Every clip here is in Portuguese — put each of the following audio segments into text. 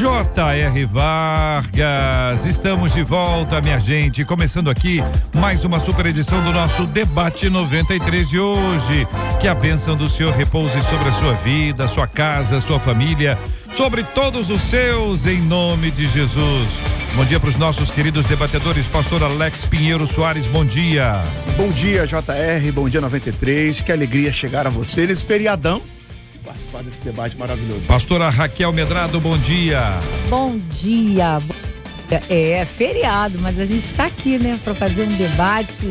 J.R. Vargas, estamos de volta, minha gente. Começando aqui mais uma super edição do nosso Debate 93 de hoje. Que a bênção do Senhor repouse sobre a sua vida, sua casa, sua família, sobre todos os seus, em nome de Jesus. Bom dia para os nossos queridos debatedores, pastor Alex Pinheiro Soares, bom dia. Bom dia, JR, bom dia 93. Que alegria chegar a você nesse feriadão participar desse debate maravilhoso. Pastora Raquel Medrado, bom dia. Bom dia. É, é feriado, mas a gente está aqui, né, para fazer um debate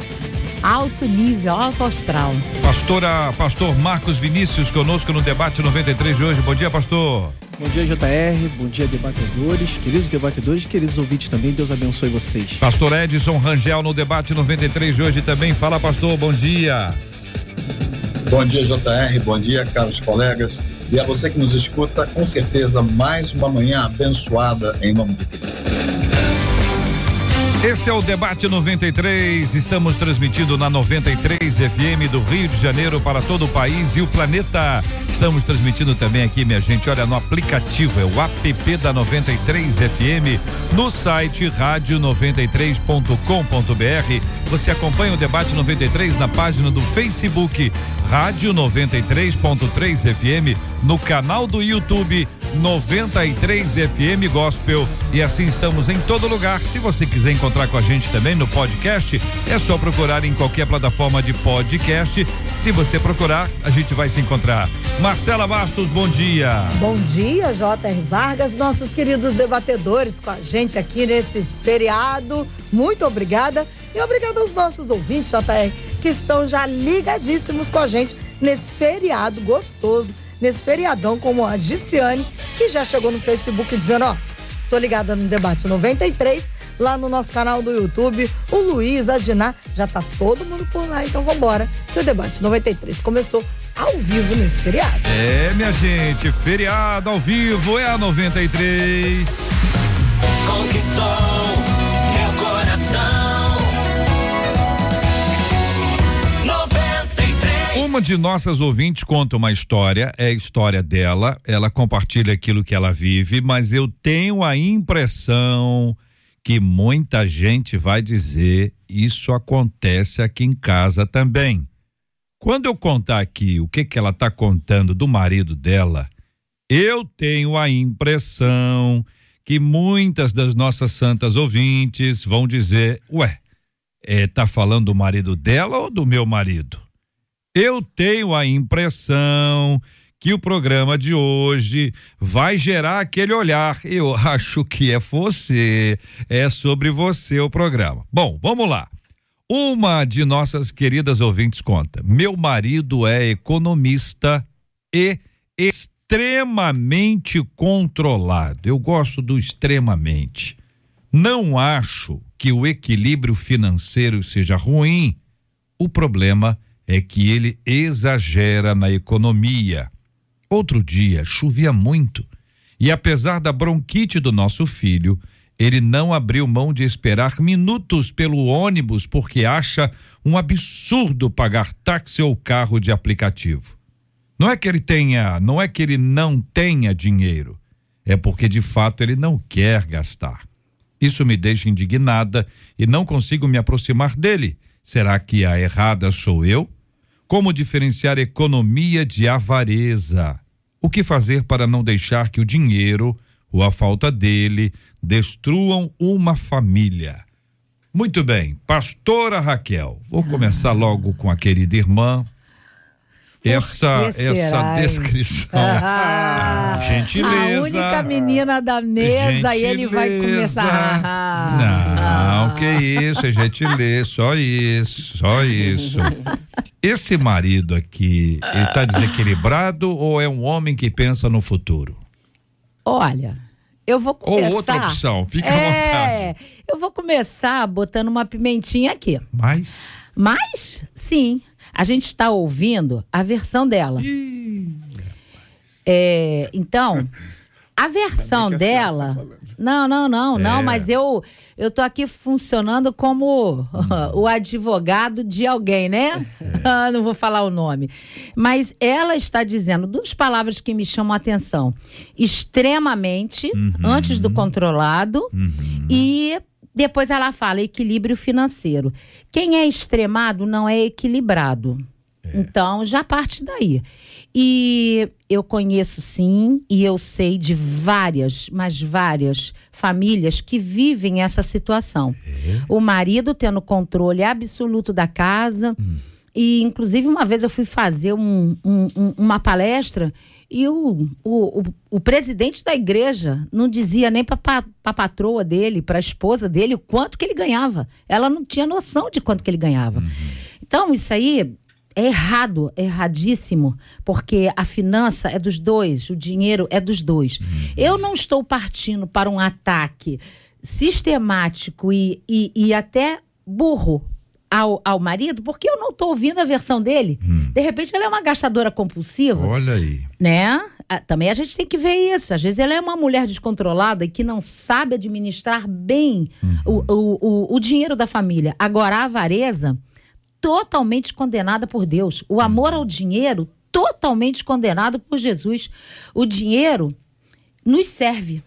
alto nível, alto astral. Pastora, pastor Marcos Vinícius conosco no debate 93 de hoje. Bom dia, pastor. Bom dia, JR. Bom dia, debatedores. Queridos debatedores, queridos ouvintes também. Deus abençoe vocês. Pastor Edson Rangel no debate 93 de hoje também. Fala, pastor. Bom dia. Bom dia, JR. Bom dia, caros colegas. E a você que nos escuta, com certeza, mais uma manhã abençoada em nome de Cristo. Esse é o Debate 93. Estamos transmitindo na 93 FM do Rio de Janeiro para todo o país e o planeta. Estamos transmitindo também aqui, minha gente, olha, no aplicativo, é o app da 93 FM, no site rádio93.com.br. Você acompanha o Debate 93 na página do Facebook, Rádio 93.3 FM, no canal do YouTube 93 FM Gospel. E assim estamos em todo lugar. Se você quiser encontrar com a gente também no podcast, é só procurar em qualquer plataforma de podcast. Se você procurar, a gente vai se encontrar. Marcela Bastos, bom dia. Bom dia, J.R. Vargas, nossos queridos debatedores com a gente aqui nesse feriado. Muito obrigada. E obrigado aos nossos ouvintes, JR, que estão já ligadíssimos com a gente nesse feriado gostoso, nesse feriadão, como a Giciane, que já chegou no Facebook dizendo: Ó, tô ligada no Debate 93, lá no nosso canal do YouTube. O Luiz, a Diná, já tá todo mundo por lá, então vambora, que o Debate 93 começou ao vivo nesse feriado. É, minha gente, feriado ao vivo é a 93. Conquistou meu coração. 93. Uma de nossas ouvintes conta uma história, é a história dela, ela compartilha aquilo que ela vive, mas eu tenho a impressão que muita gente vai dizer isso acontece aqui em casa também. Quando eu contar aqui o que que ela está contando do marido dela, eu tenho a impressão que muitas das nossas santas ouvintes vão dizer, ué, é, tá falando do marido dela ou do meu marido? Eu tenho a impressão que o programa de hoje vai gerar aquele olhar. Eu acho que é você, é sobre você o programa. Bom, vamos lá. Uma de nossas queridas ouvintes conta: meu marido é economista e extremamente controlado. Eu gosto do extremamente. Não acho que o equilíbrio financeiro seja ruim. O problema é que ele exagera na economia. Outro dia chovia muito e, apesar da bronquite do nosso filho, ele não abriu mão de esperar minutos pelo ônibus porque acha um absurdo pagar táxi ou carro de aplicativo. Não é que ele tenha, não é que ele não tenha dinheiro, é porque de fato ele não quer gastar. Isso me deixa indignada e não consigo me aproximar dele. Será que a errada sou eu? Como diferenciar economia de avareza? O que fazer para não deixar que o dinheiro ou a falta dele destruam uma família? Muito bem, pastora Raquel, vou começar logo com a querida irmã. Essa essa descrição. Ah, Gentileza. A única menina da mesa e ele vai Gentileza. começar. Ah. Não, que isso, é gentileza, só isso, só isso. Esse marido aqui, ele tá desequilibrado ou é um homem que pensa no futuro? Olha, eu vou Ou começar. outra opção, fica à é, eu vou começar botando uma pimentinha aqui. Mas. Mas, sim, a gente está ouvindo a versão dela. É, então, a versão senhora dela. tá. Não, não, não, não, É. mas eu eu tô aqui funcionando como o advogado de alguém, né? Ah, não vou falar o nome. Mas ela está dizendo duas palavras que me chamam a atenção: extremamente, antes do controlado, e depois ela fala equilíbrio financeiro. Quem é extremado não é equilibrado. Então já parte daí. E eu conheço sim, e eu sei de várias, mas várias famílias que vivem essa situação. O marido tendo controle absoluto da casa. E, inclusive, uma vez eu fui fazer um- um- um- uma palestra e o, o, o, o presidente da igreja não dizia nem para a patroa dele, para a esposa dele, o quanto que ele ganhava. Ela não tinha noção de quanto que ele ganhava. Então, isso aí é errado, é erradíssimo, porque a finança é dos dois, o dinheiro é dos dois. Eu não estou partindo para um ataque sistemático e, e, e até burro ao, ao marido, porque eu não estou ouvindo a versão dele. De repente, ela é uma gastadora compulsiva Olha aí. né? Ah, Também a gente tem que ver isso. Às vezes ela é uma mulher descontrolada e que não sabe administrar bem o, o, o, o dinheiro da família. Agora, a avareza, totalmente condenada por Deus. O amor ao dinheiro, totalmente condenado por Jesus. O dinheiro nos serve.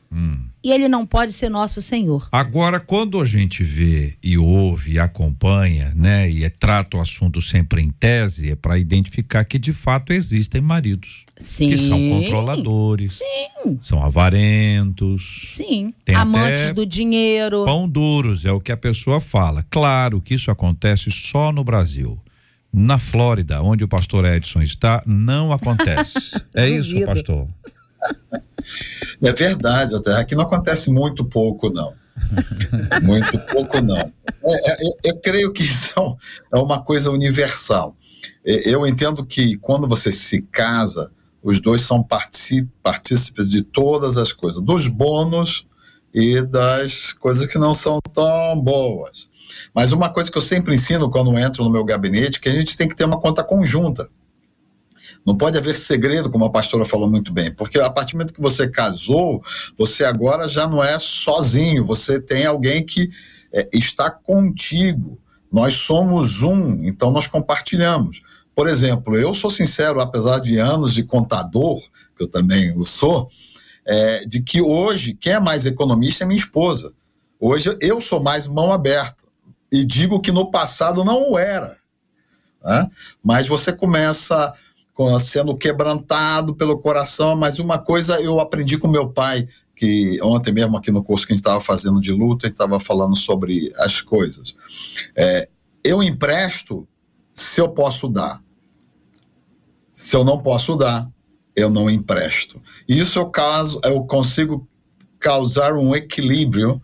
E ele não pode ser nosso Senhor. Agora, quando a gente vê e ouve e acompanha, né, e é- trata o assunto sempre em tese, é para identificar que de fato existem maridos Sim. que são controladores, Sim. são avarentos, Sim. Tem Amantes do dinheiro. pão duros, é o que a pessoa fala. Claro que isso acontece só no Brasil. Na Flórida, onde o pastor Edson está, não acontece. é isso, pastor? É verdade, até aqui não acontece muito pouco, não. muito pouco, não. É, é, eu, creio que isso é é uma coisa universal. Eu entendo que quando você se casa, os dois são partícipes de todas as coisas, dos bônus e das coisas que não são tão boas. Mas uma coisa que eu sempre ensino quando entro no meu gabinete, é que a gente tem que ter uma conta conjunta. Não pode haver segredo, como a pastora falou muito bem, porque a partir do momento que você casou, você agora já não é sozinho, você tem alguém que é, está contigo. Nós somos um, então nós compartilhamos. Por exemplo, eu sou sincero, apesar de anos de contador, que eu também o sou, é, de que hoje quem é mais economista é minha esposa. Hoje eu sou mais mão aberta. E digo que no passado não o era. né? Mas você começa com- sendo quebrantado pelo coração. Mas uma coisa eu aprendi com meu pai, que ontem mesmo aqui no curso que a gente estava fazendo de luta, a gente estava falando sobre as coisas. É, eu empresto se eu posso dar. Se eu não posso dar, eu não empresto. Isso eu, caso, eu consigo causar um equilíbrio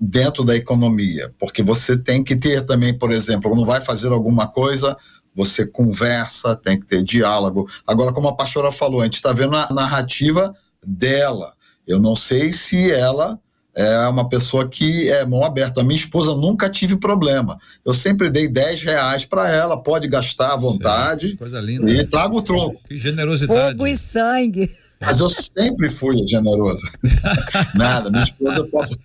dentro da economia, porque você tem que ter também, por exemplo, quando vai fazer alguma coisa, você conversa, tem que ter diálogo. Agora, como a pastora falou, a gente está vendo a narrativa dela. Eu não sei se ela é uma pessoa que é mão aberta. A minha esposa nunca tive problema. Eu sempre dei 10 reais para ela, pode gastar à vontade Coisa linda. e traga o troco. Que generosidade. Fogo e sangue. Mas eu sempre fui generoso. Nada, minha esposa eu posso,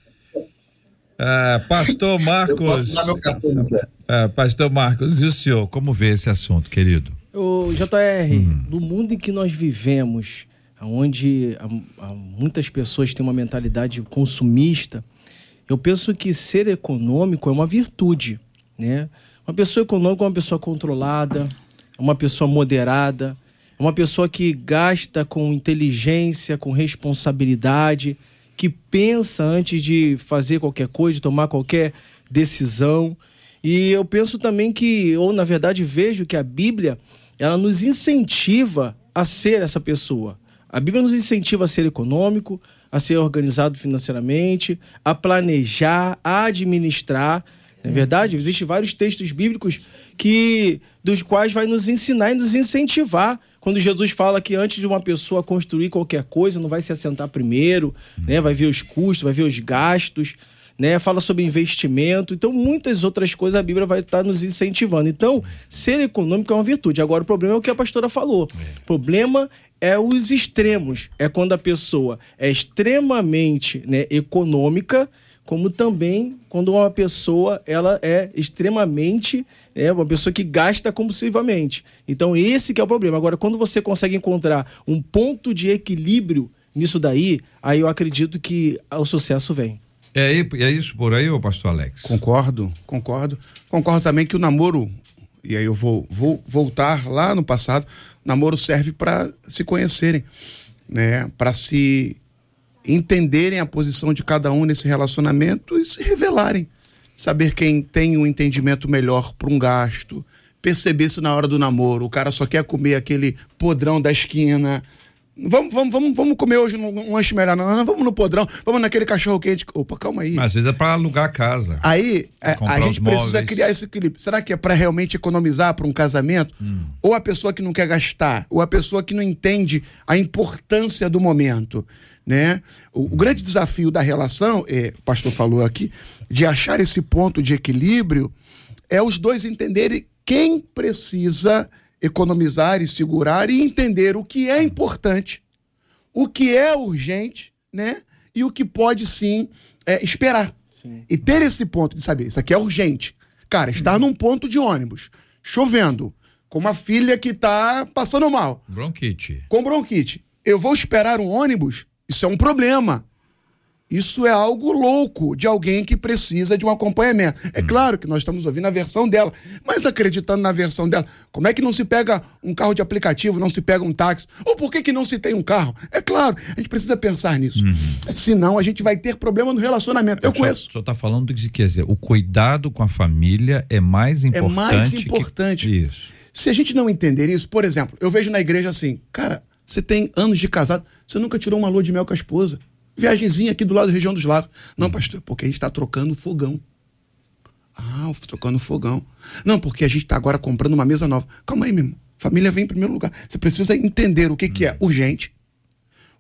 Ah, pastor eu Marcos. posso dar meu cartão. Ah, pastor Marcos, e o senhor, como vê esse assunto, querido? O JR, no mundo em que nós vivemos, onde há- há muitas pessoas têm uma mentalidade consumista, eu penso que ser econômico é uma virtude, né? Uma pessoa econômica é uma pessoa controlada, é uma pessoa moderada, é uma pessoa que gasta com inteligência, com responsabilidade, que pensa antes de fazer qualquer coisa, de tomar qualquer decisão. E eu penso também que, ou na verdade vejo que a Bíblia, ela nos incentiva a ser essa pessoa. A Bíblia nos incentiva a ser econômico, a ser organizado financeiramente, a planejar, a administrar. Não é verdade? Existem vários textos bíblicos que dos quais vai nos ensinar e nos incentivar quando Jesus fala que antes de uma pessoa construir qualquer coisa, não vai se assentar primeiro, né? Vai ver os custos, vai ver os gastos, né? Fala sobre investimento. Então, muitas outras coisas a Bíblia vai estar nos incentivando. Então, ser econômico é uma virtude. Agora, o problema é o que a pastora falou. O problema é os extremos. É quando a pessoa é extremamente né, econômica, como também quando uma pessoa ela é extremamente é uma pessoa que gasta compulsivamente. Então esse que é o problema. Agora quando você consegue encontrar um ponto de equilíbrio nisso daí, aí eu acredito que o sucesso vem. É, é isso por aí, ô pastor Alex? Concordo, concordo. Concordo também que o namoro, e aí eu vou, vou voltar lá no passado, o namoro serve para se conhecerem, né? Para se entenderem a posição de cada um nesse relacionamento e se revelarem. Saber quem tem um entendimento melhor para um gasto, perceber se na hora do namoro o cara só quer comer aquele podrão da esquina. Vamos, vamos, vamos, vamos comer hoje um lanche melhor. Não, não, vamos no podrão, vamos naquele cachorro quente. Opa, calma aí. Mas às vezes é para alugar a casa. Aí é, a gente precisa móveis. criar esse equilíbrio. Será que é para realmente economizar para um casamento? Hum. Ou a pessoa que não quer gastar? Ou a pessoa que não entende a importância do momento? né? O, o, grande desafio da relação, é, o pastor falou aqui, de achar esse ponto de equilíbrio, é os dois entenderem quem precisa economizar e segurar e entender o que é importante, o que é urgente, né? E o que pode sim é, esperar. Sim. E ter esse ponto de saber, isso aqui é urgente. Cara, estar num ponto de ônibus, chovendo, com uma filha que está passando mal. Bronquite. Com bronquite. Eu vou esperar um ônibus isso é um problema. Isso é algo louco de alguém que precisa de um acompanhamento. É hum. claro que nós estamos ouvindo a versão dela, mas acreditando na versão dela, como é que não se pega um carro de aplicativo, não se pega um táxi? Ou por que, que não se tem um carro? É claro, a gente precisa pensar nisso. Uhum. Senão a gente vai ter problema no relacionamento. Eu o conheço. O senhor está falando de que quer dizer, o cuidado com a família é mais importante. É mais importante. Que... Isso. Se a gente não entender isso, por exemplo, eu vejo na igreja assim, cara, você tem anos de casado, você nunca tirou uma lua de mel com a esposa. Viagemzinha aqui do lado da região dos lagos. Não, pastor, porque a gente está trocando fogão. Ah, trocando fogão. Não, porque a gente está agora comprando uma mesa nova. Calma aí, meu irmão. Família vem em primeiro lugar. Você precisa entender o que, que é urgente,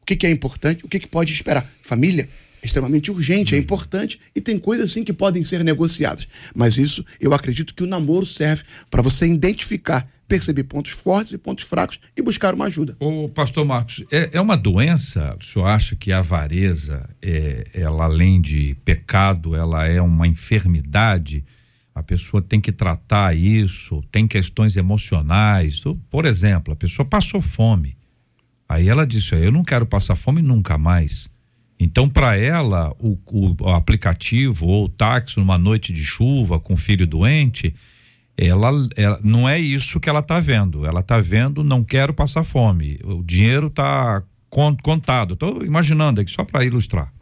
o que, que é importante, o que, que pode esperar. Família é extremamente urgente, é importante e tem coisas assim que podem ser negociadas. Mas isso, eu acredito que o namoro serve para você identificar perceber pontos fortes e pontos fracos e buscar uma ajuda. O pastor Marcos, é, é uma doença? O senhor acha que a avareza, é, ela além de pecado, ela é uma enfermidade? A pessoa tem que tratar isso, tem questões emocionais. Por exemplo, a pessoa passou fome. Aí ela disse: Eu não quero passar fome nunca mais. Então, para ela, o, o, aplicativo ou o táxi numa noite de chuva com filho doente, ela, ela não é isso que ela está vendo. Ela está vendo, não quero passar fome. O dinheiro está contado. Estou imaginando aqui só para ilustrar.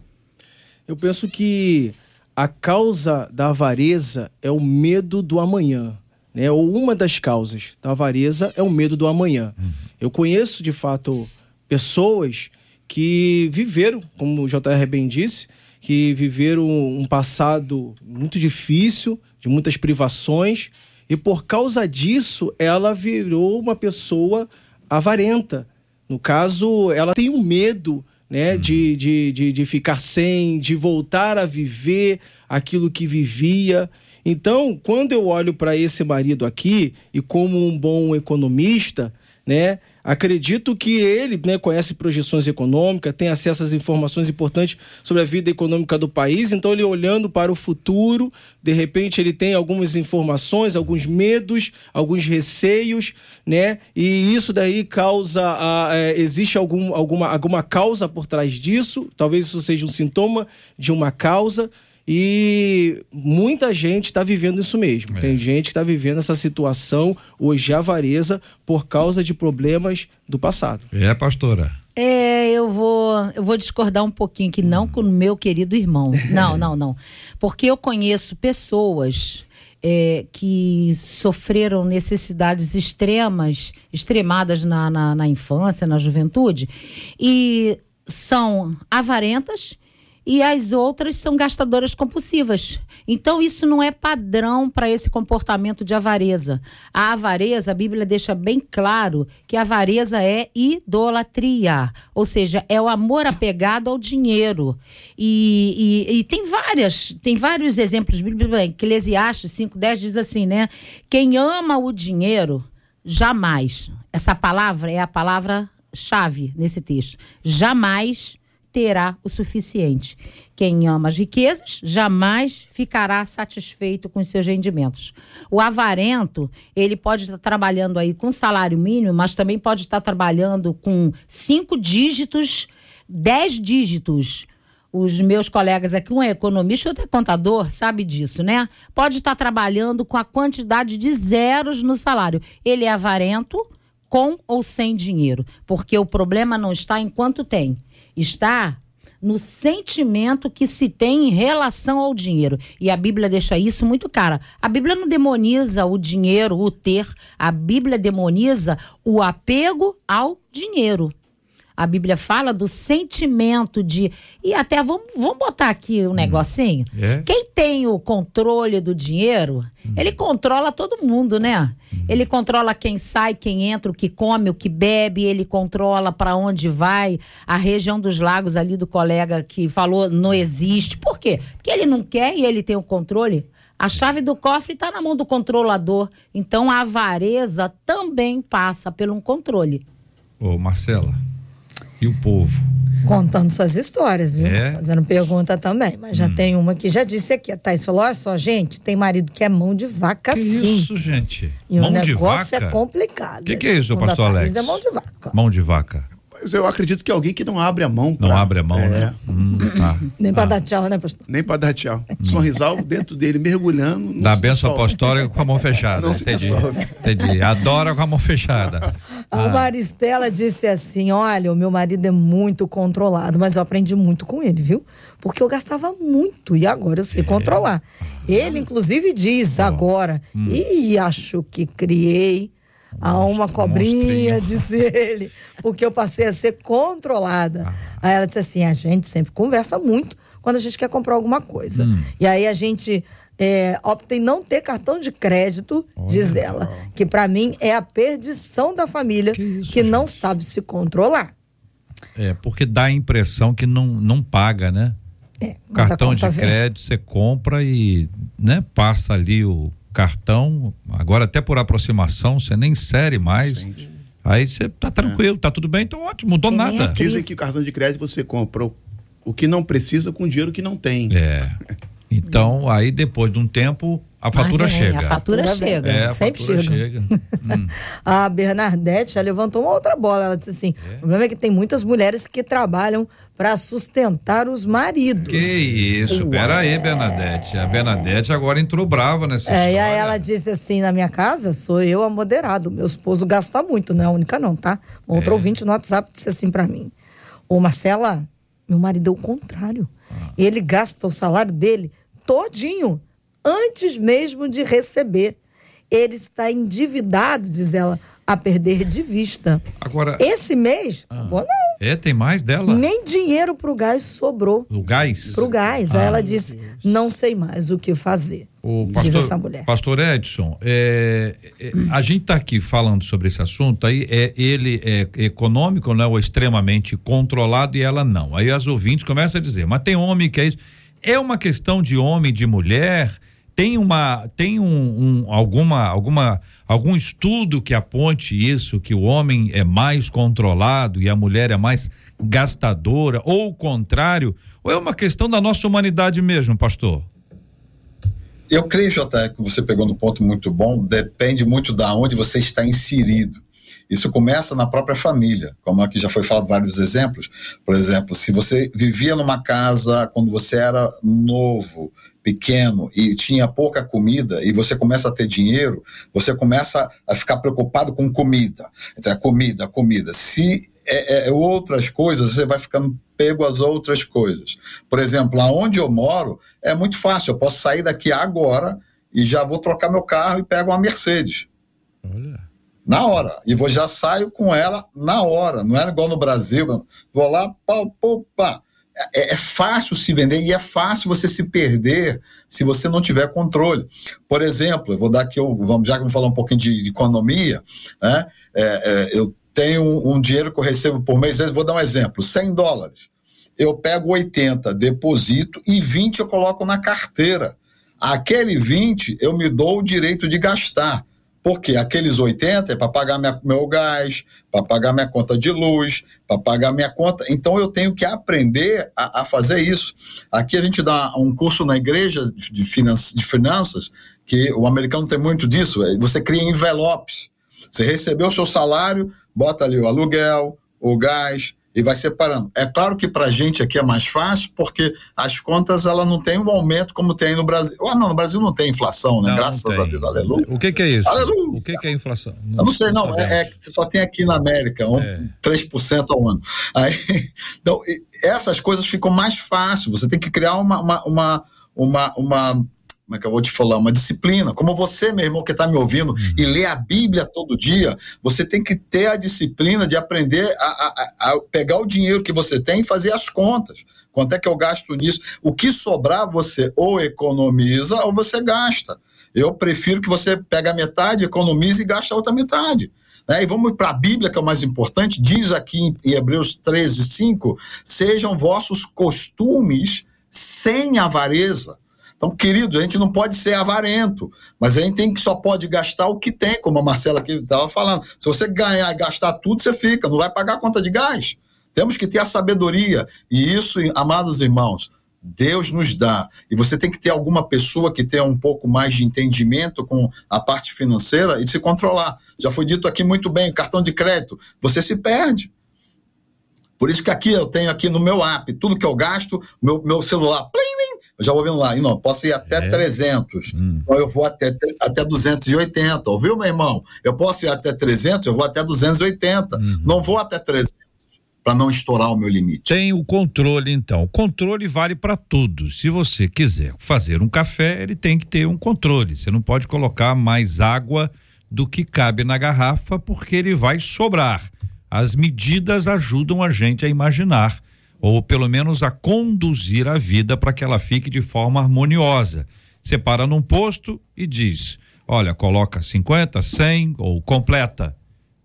Eu penso que a causa da avareza é o medo do amanhã. Né? Ou uma das causas da avareza é o medo do amanhã. Uhum. Eu conheço, de fato, pessoas que viveram, como o JR bem disse, que viveram um passado muito difícil, de muitas privações, e por causa disso, ela virou uma pessoa avarenta. No caso, ela tem um medo né, uhum. de, de, de, de ficar sem, de voltar a viver aquilo que vivia. Então, quando eu olho para esse marido aqui, e como um bom economista, né, Acredito que ele né, conhece projeções econômicas, tem acesso às informações importantes sobre a vida econômica do país, então ele olhando para o futuro, de repente ele tem algumas informações, alguns medos, alguns receios, né? E isso daí causa. A, é, existe algum, alguma, alguma causa por trás disso, talvez isso seja um sintoma de uma causa. E muita gente está vivendo isso mesmo. É. Tem gente que está vivendo essa situação hoje de avareza por causa de problemas do passado. É, pastora. É, eu vou, eu vou discordar um pouquinho que não com o meu querido irmão. Não, não, não. Porque eu conheço pessoas é, que sofreram necessidades extremas, extremadas na, na, na infância, na juventude, e são avarentas e as outras são gastadoras compulsivas. Então, isso não é padrão para esse comportamento de avareza. A avareza, a Bíblia deixa bem claro que a avareza é idolatria, ou seja, é o amor apegado ao dinheiro. E, e, e tem várias, tem vários exemplos bíblicos. Eclesiastes 5,10 diz assim, né? Quem ama o dinheiro, jamais. Essa palavra é a palavra chave nesse texto. Jamais terá o suficiente. Quem ama as riquezas jamais ficará satisfeito com seus rendimentos. O avarento, ele pode estar trabalhando aí com salário mínimo, mas também pode estar trabalhando com cinco dígitos, dez dígitos. Os meus colegas aqui, um é economista, outro é contador, sabe disso, né? Pode estar trabalhando com a quantidade de zeros no salário. Ele é avarento, com ou sem dinheiro, porque o problema não está em quanto tem está no sentimento que se tem em relação ao dinheiro. E a Bíblia deixa isso muito cara. A Bíblia não demoniza o dinheiro, o ter. A Bíblia demoniza o apego ao dinheiro. A Bíblia fala do sentimento de. E até vamos, vamos botar aqui um negocinho. É. Quem tem o controle do dinheiro, hum. ele controla todo mundo, né? Hum. Ele controla quem sai, quem entra, o que come, o que bebe, ele controla para onde vai. A região dos lagos ali do colega que falou não existe. Por quê? Porque ele não quer e ele tem o controle. A chave do cofre está na mão do controlador. Então a avareza também passa pelo um controle. Ô, Marcela e o povo. Contando suas histórias, viu? É. Fazendo pergunta também. Mas já hum. tem uma que já disse aqui. A Thais falou: olha só, gente, tem marido que é mão de vaca que sim. Isso, gente. E mão o negócio é complicado. O que, que, é isso, pastor Alex? É mão de vaca. Mão de vaca. Mas eu acredito que alguém que não abre a mão. Pra... Não abre a mão, é. né? Hum, tá. Nem para ah. dar tchau, né, pastor? Nem para dar tchau. Hum. Sorrisal dentro dele, mergulhando. Dá benção apostólica com a mão fechada. Não entendi. entendi. Adora com a mão fechada. A ah. Maristela disse assim: olha, o meu marido é muito controlado, mas eu aprendi muito com ele, viu? Porque eu gastava muito e agora eu sei é. controlar. Ele, inclusive, diz agora, hum. e acho que criei a uma cobrinha, disse ele, porque eu passei a ser controlada. Ah. Aí ela disse assim: a gente sempre conversa muito quando a gente quer comprar alguma coisa. Hum. E aí a gente é, opta em não ter cartão de crédito, Olha diz ela, que para mim é a perdição da família que, isso, que não sabe se controlar. É, porque dá a impressão que não, não paga, né? É, cartão de crédito, você compra e né, passa ali o cartão, agora até por aproximação, você nem insere mais. Sente. Aí você tá tranquilo, é. tá tudo bem, então ótimo, mudou nada. Dizem que cartão de crédito você compra o que não precisa com dinheiro que não tem. É. Então, aí depois de um tempo, a fatura chega. A fatura chega. É, a Sempre fatura chega. chega. hum. A Bernadette já levantou uma outra bola. Ela disse assim: é. o problema é que tem muitas mulheres que trabalham para sustentar os maridos. Que isso, pera aí, Bernadette. A Bernadette agora entrou brava nessa é, história. E aí ela disse assim: na minha casa sou eu a moderado. Meu esposo gasta muito, não é a única, não, tá? Outro é. ouvinte no WhatsApp disse assim para mim: Ô Marcela, meu marido é o contrário. Ah. Ele gasta o salário dele todinho antes mesmo de receber. Ele está endividado, diz ela, a perder de vista. Agora. Esse mês, ah, não. É, tem mais dela? Nem dinheiro pro gás sobrou. O gás? Pro gás. Ah, Aí ela disse: não sei mais o que fazer. O pastor, diz essa mulher. Pastor Edson, é, é, a gente está aqui falando sobre esse assunto, aí é, ele é econômico, né, ou extremamente controlado e ela não. Aí as ouvintes começam a dizer, mas tem homem que é isso. É uma questão de homem, de mulher? Tem uma, tem um, um, alguma, alguma, algum estudo que aponte isso, que o homem é mais controlado e a mulher é mais gastadora, ou o contrário? Ou é uma questão da nossa humanidade mesmo, pastor? Eu creio, até que você pegou no ponto muito bom, depende muito da onde você está inserido. Isso começa na própria família, como aqui já foi falado vários exemplos. Por exemplo, se você vivia numa casa quando você era novo, pequeno e tinha pouca comida e você começa a ter dinheiro, você começa a ficar preocupado com comida. Então, é comida, comida. Se é, é, outras coisas, você vai ficando pego às outras coisas. Por exemplo, aonde eu moro é muito fácil. Eu posso sair daqui agora e já vou trocar meu carro e pego uma Mercedes. Olha na hora. E vou já saio com ela na hora. Não é igual no Brasil. Vou lá, pau, pau, pá. é, é, fácil se vender e é fácil você se perder se você não tiver controle. Por exemplo, eu vou dar aqui, vamos, já que vamos falar um pouquinho de, de economia, né? É, é, eu tenho um, um, dinheiro que eu recebo por mês, vou dar um exemplo, 100 dólares. Eu pego 80, deposito e 20 eu coloco na carteira. Aquele 20 eu me dou o direito de gastar. Porque aqueles 80 é para pagar minha, meu gás, para pagar minha conta de luz, para pagar minha conta. Então eu tenho que aprender a, a, fazer isso. Aqui a gente dá um curso na igreja de, finanças, de finanças, que o americano tem muito disso. É, você cria envelopes. Você recebeu o seu salário, bota ali o aluguel, o gás, e vai separando. É claro que para a gente aqui é mais fácil, porque as contas ela não tem um aumento como tem no Brasil. Ah, não, no Brasil não tem inflação, né? Não, Graças não a Deus, aleluia. O que, que é isso? Aleluia. O que, que é inflação? Não, Eu não sei, não. É, é, só tem aqui na América, um, é. 3% ao ano. Aí, então, essas coisas ficam mais fáceis. Você tem que criar uma, uma, uma, uma, uma como é que eu vou te falar, uma disciplina. Como você, meu irmão, que está me ouvindo uhum. e lê a Bíblia todo dia, você tem que ter a disciplina de aprender a, a, a, pegar o dinheiro que você tem e fazer as contas. Quanto é que eu gasto nisso? O que sobrar, você ou economiza ou você gasta. Eu prefiro que você pegue a metade, economize e gaste a outra metade. Né? E vamos para a Bíblia, que é o mais importante, diz aqui em Hebreus 13, 5: sejam vossos costumes sem avareza então, querido, a gente não pode ser avarento, mas a gente tem que só pode gastar o que tem, como a Marcela aqui estava falando. Se você ganhar gastar tudo, você fica, não vai pagar a conta de gás. Temos que ter a sabedoria. E isso, amados irmãos, Deus nos dá. E você tem que ter alguma pessoa que tenha um pouco mais de entendimento com a parte financeira e se controlar. Já foi dito aqui muito bem, cartão de crédito, você se perde. Por isso que aqui eu tenho aqui no meu app, tudo que eu gasto, meu, meu celular, plim, já ouvindo lá, e não, posso ir até é. 300, hum. então eu vou até, até 280, ouviu, meu irmão? Eu posso ir até 300, eu vou até 280, uhum. não vou até 300 para não estourar o meu limite. Tem o controle, então. O controle vale para tudo. Se você quiser fazer um café, ele tem que ter um controle. Você não pode colocar mais água do que cabe na garrafa, porque ele vai sobrar. As medidas ajudam a gente a imaginar ou pelo menos a conduzir a vida para que ela fique de forma harmoniosa. Você para num posto e diz: olha, coloca 50, 100 ou completa.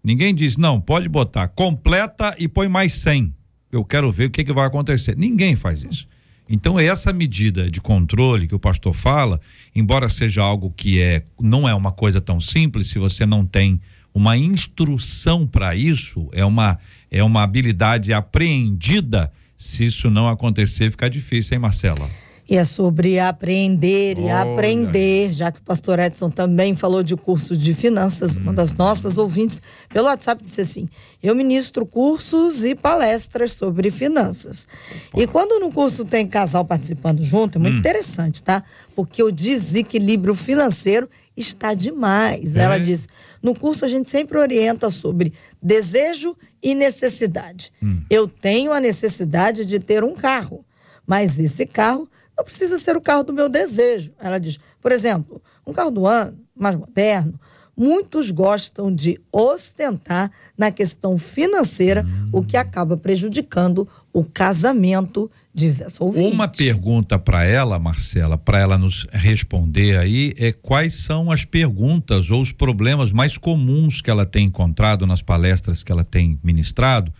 Ninguém diz, não, pode botar completa e põe mais 100. Eu quero ver o que, que vai acontecer. Ninguém faz isso. Então, essa medida de controle que o pastor fala, embora seja algo que é, não é uma coisa tão simples, se você não tem uma instrução para isso, é uma, é uma habilidade apreendida se isso não acontecer, fica difícil, hein, Marcela? E é sobre aprender e aprender, já que o pastor Edson também falou de curso de finanças, hum. uma das nossas ouvintes pelo WhatsApp disse assim: Eu ministro cursos e palestras sobre finanças. Opa. E quando no curso tem casal participando junto, é muito hum. interessante, tá? Porque o desequilíbrio financeiro está demais. É. Ela diz: No curso a gente sempre orienta sobre desejo e necessidade. Hum. Eu tenho a necessidade de ter um carro, mas esse carro não precisa ser o carro do meu desejo. Ela diz, por exemplo, um carro do ano, mais moderno, muitos gostam de ostentar na questão financeira, o que acaba prejudicando o casamento, diz essa ouvinte. Uma pergunta para ela, Marcela, para ela nos responder aí, é quais são as perguntas ou os problemas mais comuns que ela tem encontrado nas palestras que ela tem ministrado,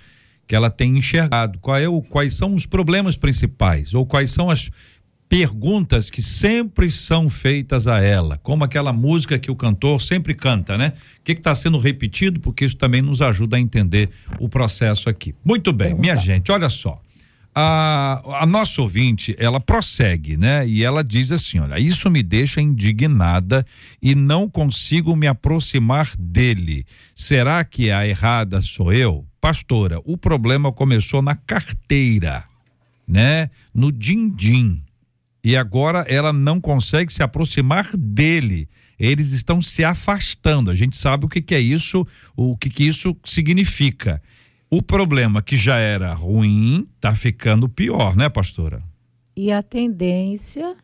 que ela tem enxergado. Qual é o, quais são os problemas principais ou quais são as perguntas que sempre são feitas a ela, como aquela música que o cantor sempre canta, né? O que está sendo repetido, porque isso também nos ajuda a entender o processo aqui. Muito bem, minha gente, olha só. A, a nossa ouvinte, ela prossegue, né? E ela diz assim: olha, isso me deixa indignada e não consigo me aproximar dele. Será que a errada sou eu? Pastora, o problema começou na carteira, né? No din-din e agora ela não consegue se aproximar dele. Eles estão se afastando. A gente sabe o que, que é isso, o que, que isso significa. O problema que já era ruim está ficando pior, né, pastora? E a tendência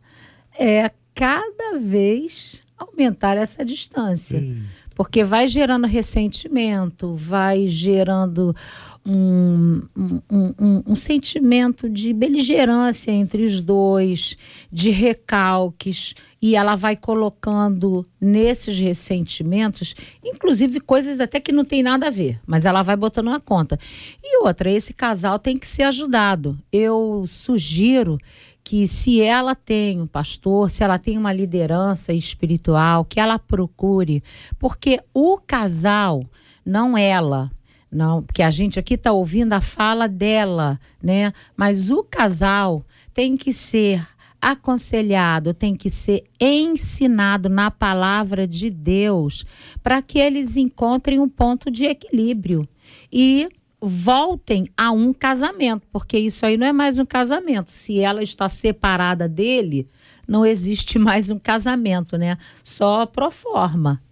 é cada vez aumentar essa distância. Hum. Porque vai gerando ressentimento, vai gerando um, um, um, um, sentimento de beligerância entre os dois, de recalques, e ela vai colocando nesses ressentimentos, inclusive coisas até que não tem nada a ver, mas ela vai botando na conta. E outra, esse casal tem que ser ajudado. Eu sugiro que se ela tem um pastor, se ela tem uma liderança espiritual, que ela procure, porque o casal, não ela, não, porque a gente aqui está ouvindo a fala dela, né? Mas o casal tem que ser aconselhado, tem que ser ensinado na palavra de Deus para que eles encontrem um ponto de equilíbrio e voltem a um casamento, porque isso aí não é mais um casamento. Se ela está separada dele, não existe mais um casamento, né? Só pro forma.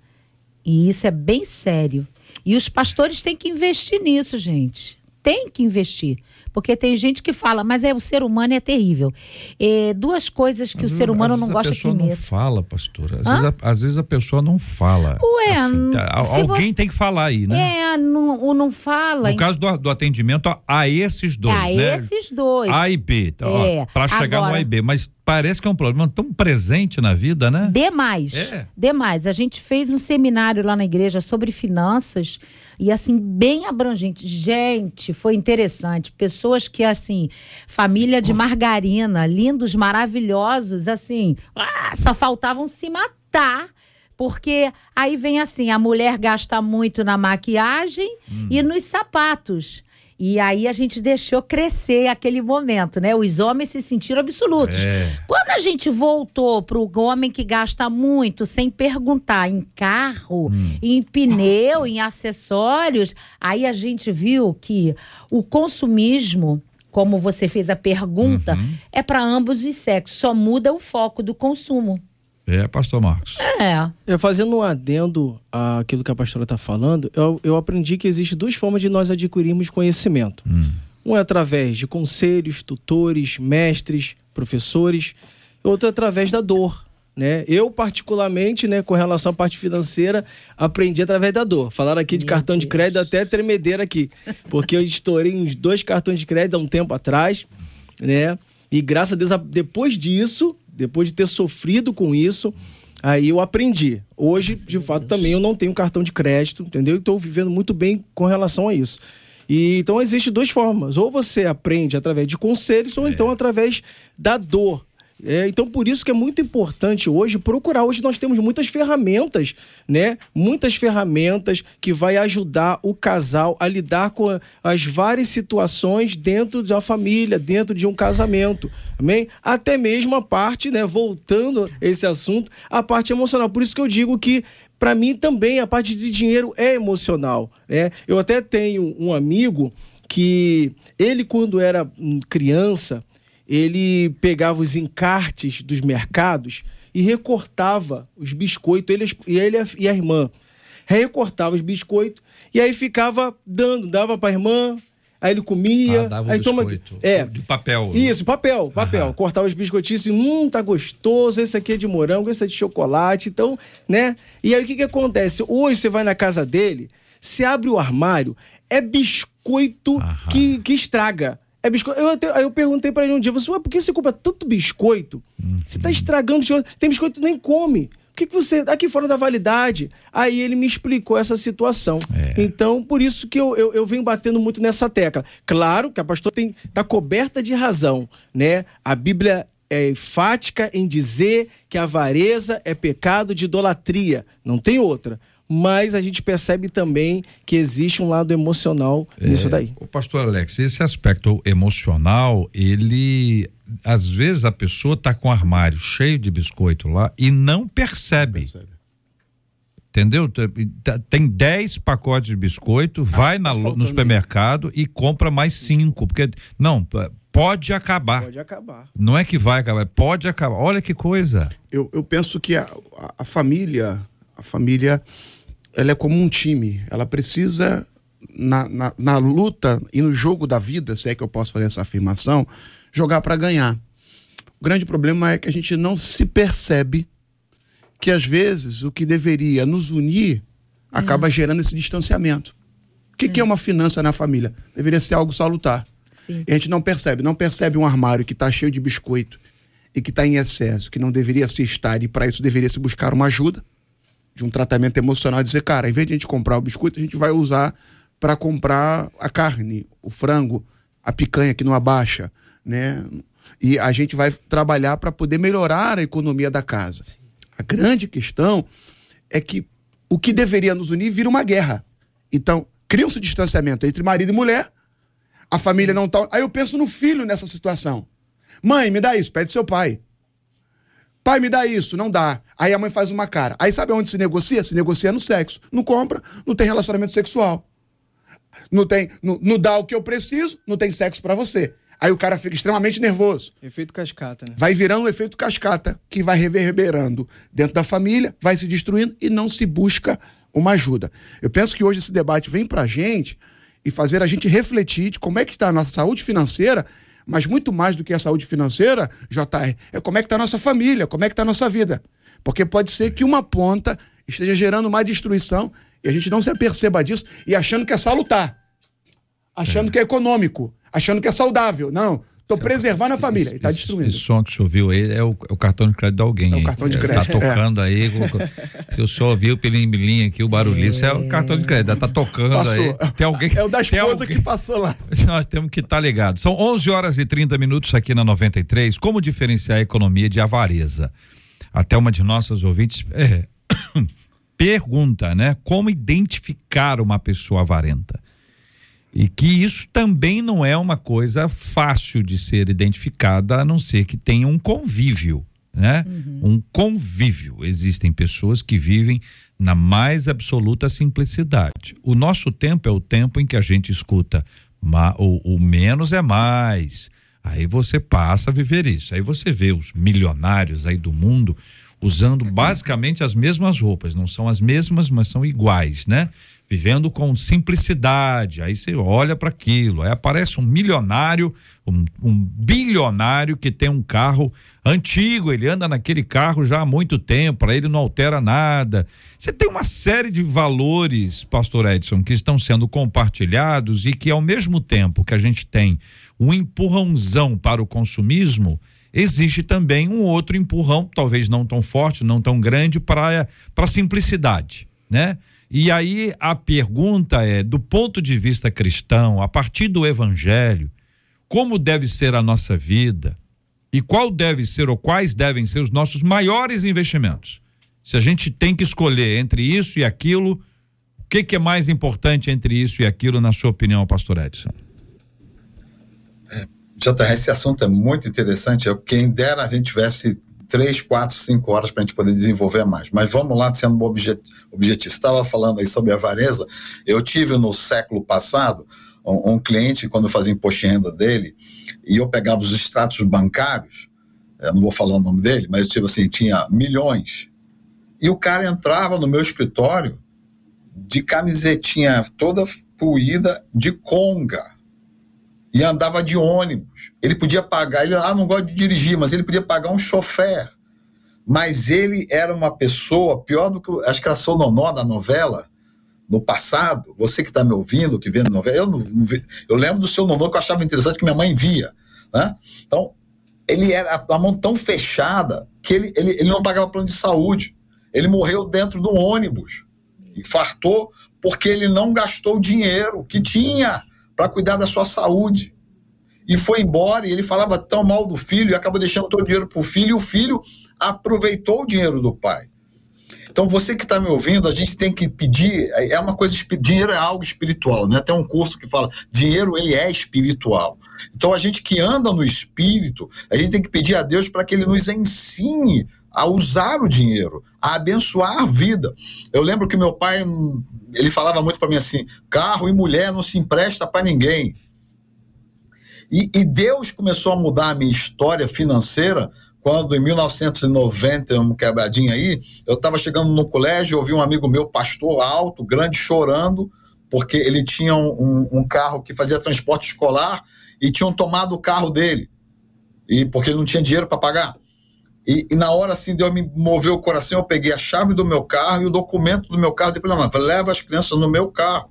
E isso é bem sério. E os pastores têm que investir nisso, gente. Tem que investir. Porque tem gente que fala, mas é o ser humano é terrível. É, duas coisas que o ser humano não gosta que A pessoa não fala, pastora. Às vezes, a, às vezes, a, pessoa não fala. Ué, assim, tá, alguém você... tem que falar aí, né? É, não, não fala. No caso do, do atendimento a, a, esses dois. A né? esses dois. A e B. Tá, é. Para chegar Agora, no A e B. Mas parece que é um problema tão presente na vida, né? Demais. É. Demais. A gente fez um seminário lá na igreja sobre finanças e assim bem abrangente. Gente, foi interessante. Pessoas que assim, família de margarina, lindos, maravilhosos, assim, ah, só faltavam se matar. Porque aí vem assim, a mulher gasta muito na maquiagem hum. e nos sapatos. E aí a gente deixou crescer aquele momento, né? Os homens se sentiram absolutos. É. Quando a gente voltou para o homem que gasta muito, sem perguntar, em carro, hum. em pneu, em acessórios, aí a gente viu que o consumismo como você fez a pergunta, uhum. é para ambos os sexos, só muda o foco do consumo. É, pastor Marcos. É. é fazendo um adendo àquilo que a pastora está falando, eu, eu aprendi que existem duas formas de nós adquirirmos conhecimento. Hum. Um é através de conselhos, tutores, mestres, professores, outro é através da dor. Né? Eu, particularmente, né, com relação à parte financeira, aprendi através da dor. Falaram aqui de Meu cartão Deus. de crédito, até tremedeira aqui. Porque eu estourei uns dois cartões de crédito há um tempo atrás, né? E graças a Deus, depois disso, depois de ter sofrido com isso, aí eu aprendi. Hoje, de fato, também eu não tenho cartão de crédito, entendeu? Estou vivendo muito bem com relação a isso. E, então, existem duas formas. Ou você aprende através de conselhos, ou é. então através da dor. É, então, por isso que é muito importante hoje procurar. Hoje nós temos muitas ferramentas, né? Muitas ferramentas que vai ajudar o casal a lidar com as várias situações dentro da família, dentro de um casamento. Amém? Até mesmo a parte, né? Voltando a esse assunto, a parte emocional. Por isso que eu digo que para mim também a parte de dinheiro é emocional. Né? Eu até tenho um amigo que ele, quando era criança, ele pegava os encartes dos mercados e recortava os biscoitos, ele, e ele e a irmã. Recortava os biscoitos e aí ficava dando, dava para a irmã, aí ele comia. Ah, dava aí toma É. De papel. Isso, papel, papel. Aham. Cortava os biscoitinhos assim, hum, tá gostoso, esse aqui é de morango, esse é de chocolate, então, né? E aí o que que acontece? Hoje você vai na casa dele, se abre o armário, é biscoito que, que estraga. É biscoito. Eu, aí eu perguntei para ele um dia, você, por que você compra tanto biscoito? Uhum. Você tá estragando biscoito. Tem biscoito que nem come. Por que, que você. Aqui fora da validade. Aí ele me explicou essa situação. É. Então, por isso que eu, eu, eu, venho batendo muito nessa tecla. Claro que a pastora tem, tá coberta de razão, né? A Bíblia é enfática em dizer que a avareza é pecado de idolatria. Não tem outra mas a gente percebe também que existe um lado emocional é, nisso daí. O pastor Alex, esse aspecto emocional, ele às vezes a pessoa está com o armário cheio de biscoito lá e não percebe. Não percebe. Entendeu? Tá, tem 10 pacotes de biscoito, ah, vai tá na, no supermercado e compra mais cinco. Porque, não, pode acabar. Pode acabar. Não é que vai acabar, pode acabar. Olha que coisa. Eu, eu penso que a, a família, a família ela é como um time. Ela precisa, na, na, na luta e no jogo da vida, se é que eu posso fazer essa afirmação, jogar para ganhar. O grande problema é que a gente não se percebe que, às vezes, o que deveria nos unir acaba é. gerando esse distanciamento. O que é. que é uma finança na família? Deveria ser algo salutar. Sim. E a gente não percebe, não percebe um armário que está cheio de biscoito e que está em excesso, que não deveria se estar, e para isso deveria se buscar uma ajuda de um tratamento emocional, dizer, cara, em vez de a gente comprar o biscoito, a gente vai usar para comprar a carne, o frango, a picanha que não abaixa, né? E a gente vai trabalhar para poder melhorar a economia da casa. A grande questão é que o que deveria nos unir vira uma guerra. Então, cria-se um distanciamento entre marido e mulher, a família Sim. não tá. Aí eu penso no filho nessa situação. Mãe, me dá isso, pede seu pai. Pai, me dá isso, não dá. Aí a mãe faz uma cara. Aí sabe onde se negocia? Se negocia no sexo. Não compra, não tem relacionamento sexual. Não tem, não, não dá o que eu preciso, não tem sexo para você. Aí o cara fica extremamente nervoso. Efeito cascata, né? Vai virando um efeito cascata que vai reverberando dentro da família, vai se destruindo e não se busca uma ajuda. Eu penso que hoje esse debate vem pra gente e fazer a gente refletir de como é que está a nossa saúde financeira mas muito mais do que a saúde financeira, JR, é como é que está a nossa família, como é que está a nossa vida. Porque pode ser que uma ponta esteja gerando uma destruição e a gente não se aperceba disso e achando que é salutar, achando é. que é econômico, achando que é saudável. Não, Estou preservando a família. Está destruindo. Esse som que o senhor ouviu aí é o, é o, cartão de crédito de alguém. É o cartão de é, crédito. Está tocando é. aí. Se o senhor ouviu pelo embilinho aqui, o barulho, isso é o cartão de crédito. Está tocando Passou. aí. Tem alguém, é o da esposa alguém, que passou lá. Nós temos que estar tá ligados. São 11 horas e 30 minutos aqui na 93. Como diferenciar a economia de avareza? Até uma de nossas ouvintes é, pergunta, né? Como identificar uma pessoa avarenta? E que isso também não é uma coisa fácil de ser identificada, a não ser que tenha um convívio, né? Uhum. Um convívio. Existem pessoas que vivem na mais absoluta simplicidade. O nosso tempo é o tempo em que a gente escuta o, o menos é mais. Aí você passa a viver isso. Aí você vê os milionários aí do mundo usando basicamente as mesmas roupas, não são as mesmas, mas são iguais, né? Vivendo com simplicidade. Aí você olha para aquilo, aí aparece um milionário, um, um, bilionário que tem um carro antigo, ele anda naquele carro já há muito tempo, para ele não altera nada. Você tem uma série de valores, Pastor Edson, que estão sendo compartilhados e que ao mesmo tempo que a gente tem um empurrãozão para o consumismo, existe também um outro empurrão, talvez não tão forte, não tão grande, para a simplicidade, né? E aí a pergunta é, do ponto de vista cristão, a partir do evangelho, como deve ser a nossa vida e qual deve ser ou quais devem ser os nossos maiores investimentos? Se a gente tem que escolher entre isso e aquilo, o que, que é mais importante entre isso e aquilo, na sua opinião, pastor Edson? É, JR, esse assunto é muito interessante. Quem dera a gente tivesse três, quatro, cinco horas para a gente poder desenvolver mais. Mas vamos lá, sendo objet, objetivo. Estava falando aí sobre a avareza. Eu tive no século passado um, um cliente, quando eu fazia imposto de renda dele, e eu pegava os extratos bancários, eu não vou falar o nome dele, mas tipo assim, tinha milhões. E o cara entrava no meu escritório de camisetinha toda puída de conga e andava de ônibus. Ele podia pagar, ele ah, não gosta de dirigir, mas ele podia pagar um chofer. Mas ele era uma pessoa pior do que acho que era Sononó na novela no passado. Você que está me ouvindo, que a novela, eu, não, eu lembro do seu nonô que eu achava interessante que minha mãe via, né? Então ele era a mão tão fechada que ele, ele, ele não pagava plano de saúde. Ele morreu dentro do ônibus, infartou porque ele não gastou o dinheiro que tinha para cuidar da sua saúde. E foi embora, e ele falava tão mal do filho, e acabou deixando todo o dinheiro para o filho, e o filho aproveitou o dinheiro do pai. Então, você que está me ouvindo, a gente tem que pedir, é uma coisa, dinheiro é algo espiritual, né? Tem um curso que fala, dinheiro ele é espiritual. Então, a gente que anda no espírito, a gente tem que pedir a Deus para que ele nos ensine a usar o dinheiro, a abençoar a vida. Eu lembro que meu pai, ele falava muito para mim assim: carro e mulher não se empresta para ninguém. E, e, Deus começou a mudar a minha história financeira quando, em 1990, um quebradinho aí, eu estava chegando no colégio, ouvi um amigo meu, pastor alto, grande, chorando, porque ele tinha um, um, um carro que fazia transporte escolar e tinham tomado o carro dele, e porque ele não tinha dinheiro para pagar. E, e, na hora assim, Deus me moveu o coração, eu peguei a chave do meu carro e o documento do meu carro, depois falei, leva as crianças no meu carro.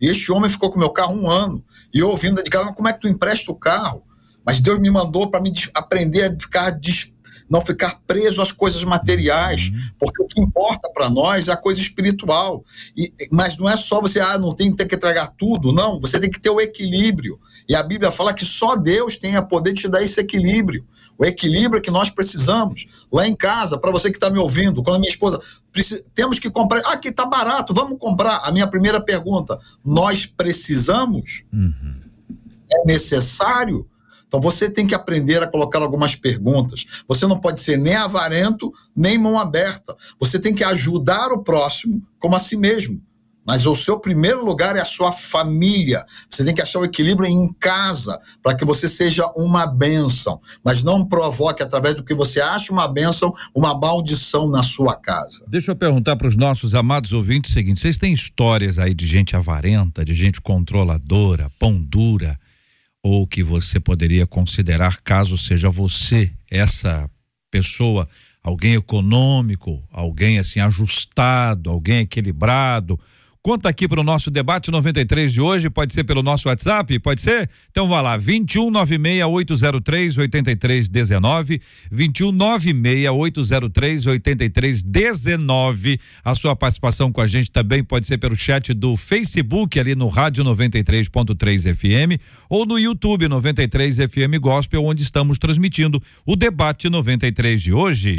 E este homem ficou com o meu carro um ano. E eu ouvindo de casa, como é que tu empresta o carro? Mas Deus me mandou para me aprender a ficar não ficar preso às coisas materiais, uhum. porque o que importa para nós é a coisa espiritual. E, mas não é só você, ah, não tem, tem que entregar tudo, não, você tem que ter o equilíbrio. E a Bíblia fala que só Deus tem a poder de te dar esse equilíbrio. O equilíbrio que nós precisamos. Lá em casa, para você que está me ouvindo, quando a minha esposa. Temos que comprar. Ah, aqui está barato, vamos comprar. A minha primeira pergunta: nós precisamos? Uhum. É necessário? Então você tem que aprender a colocar algumas perguntas. Você não pode ser nem avarento, nem mão aberta. Você tem que ajudar o próximo como a si mesmo. Mas o seu primeiro lugar é a sua família. Você tem que achar o equilíbrio em casa para que você seja uma bênção. Mas não provoque, através do que você acha uma bênção, uma maldição na sua casa. Deixa eu perguntar para os nossos amados ouvintes o seguinte: vocês têm histórias aí de gente avarenta, de gente controladora, pão dura, ou que você poderia considerar, caso seja você essa pessoa, alguém econômico, alguém assim ajustado, alguém equilibrado, Conta aqui para o nosso debate 93 de hoje, pode ser pelo nosso WhatsApp, pode ser? Então vá lá, 21 803 8319, 21 803 8319. A sua participação com a gente também pode ser pelo chat do Facebook ali no Rádio 93.3 FM ou no YouTube 93 FM Gospel, onde estamos transmitindo o debate 93 de hoje.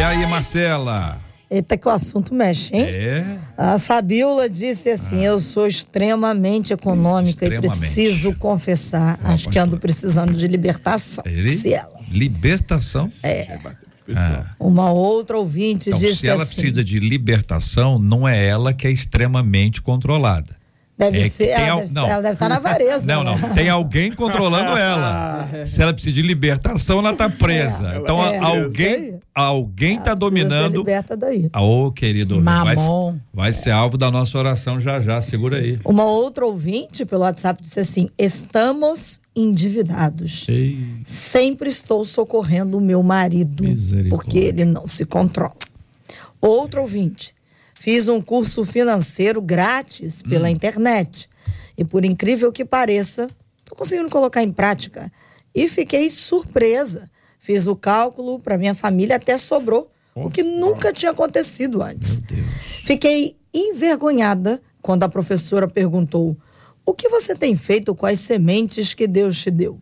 E aí, Marcela? Eita, que o assunto mexe, hein? É. A Fabiola disse assim: ah. eu sou extremamente econômica extremamente. e preciso confessar. acho que ando precisando de libertação. Ele? Se ela. Libertação? É. Ah. Uma outra ouvinte então, disse Se ela assim, precisa de libertação, não é ela que é extremamente controlada. Deve é ser, ela, al... deve, não. ela deve estar tá na vareza. Não, né? não, tem alguém controlando ela. Se ela precisa de libertação, ela está presa. É, então é, alguém alguém está dominando. liberta daí. Ah, ô, querido, vai, vai ser alvo da nossa oração já já, segura aí. Uma outra ouvinte pelo WhatsApp disse assim: "Estamos endividados. Ei. Sempre estou socorrendo o meu marido porque ele não se controla." Outro ouvinte: Fiz um curso financeiro grátis pela hum. internet. E por incrível que pareça, estou conseguindo colocar em prática. E fiquei surpresa. Fiz o cálculo para minha família, até sobrou, oh, o que nunca oh. tinha acontecido antes. Fiquei envergonhada quando a professora perguntou: O que você tem feito com as sementes que Deus te deu?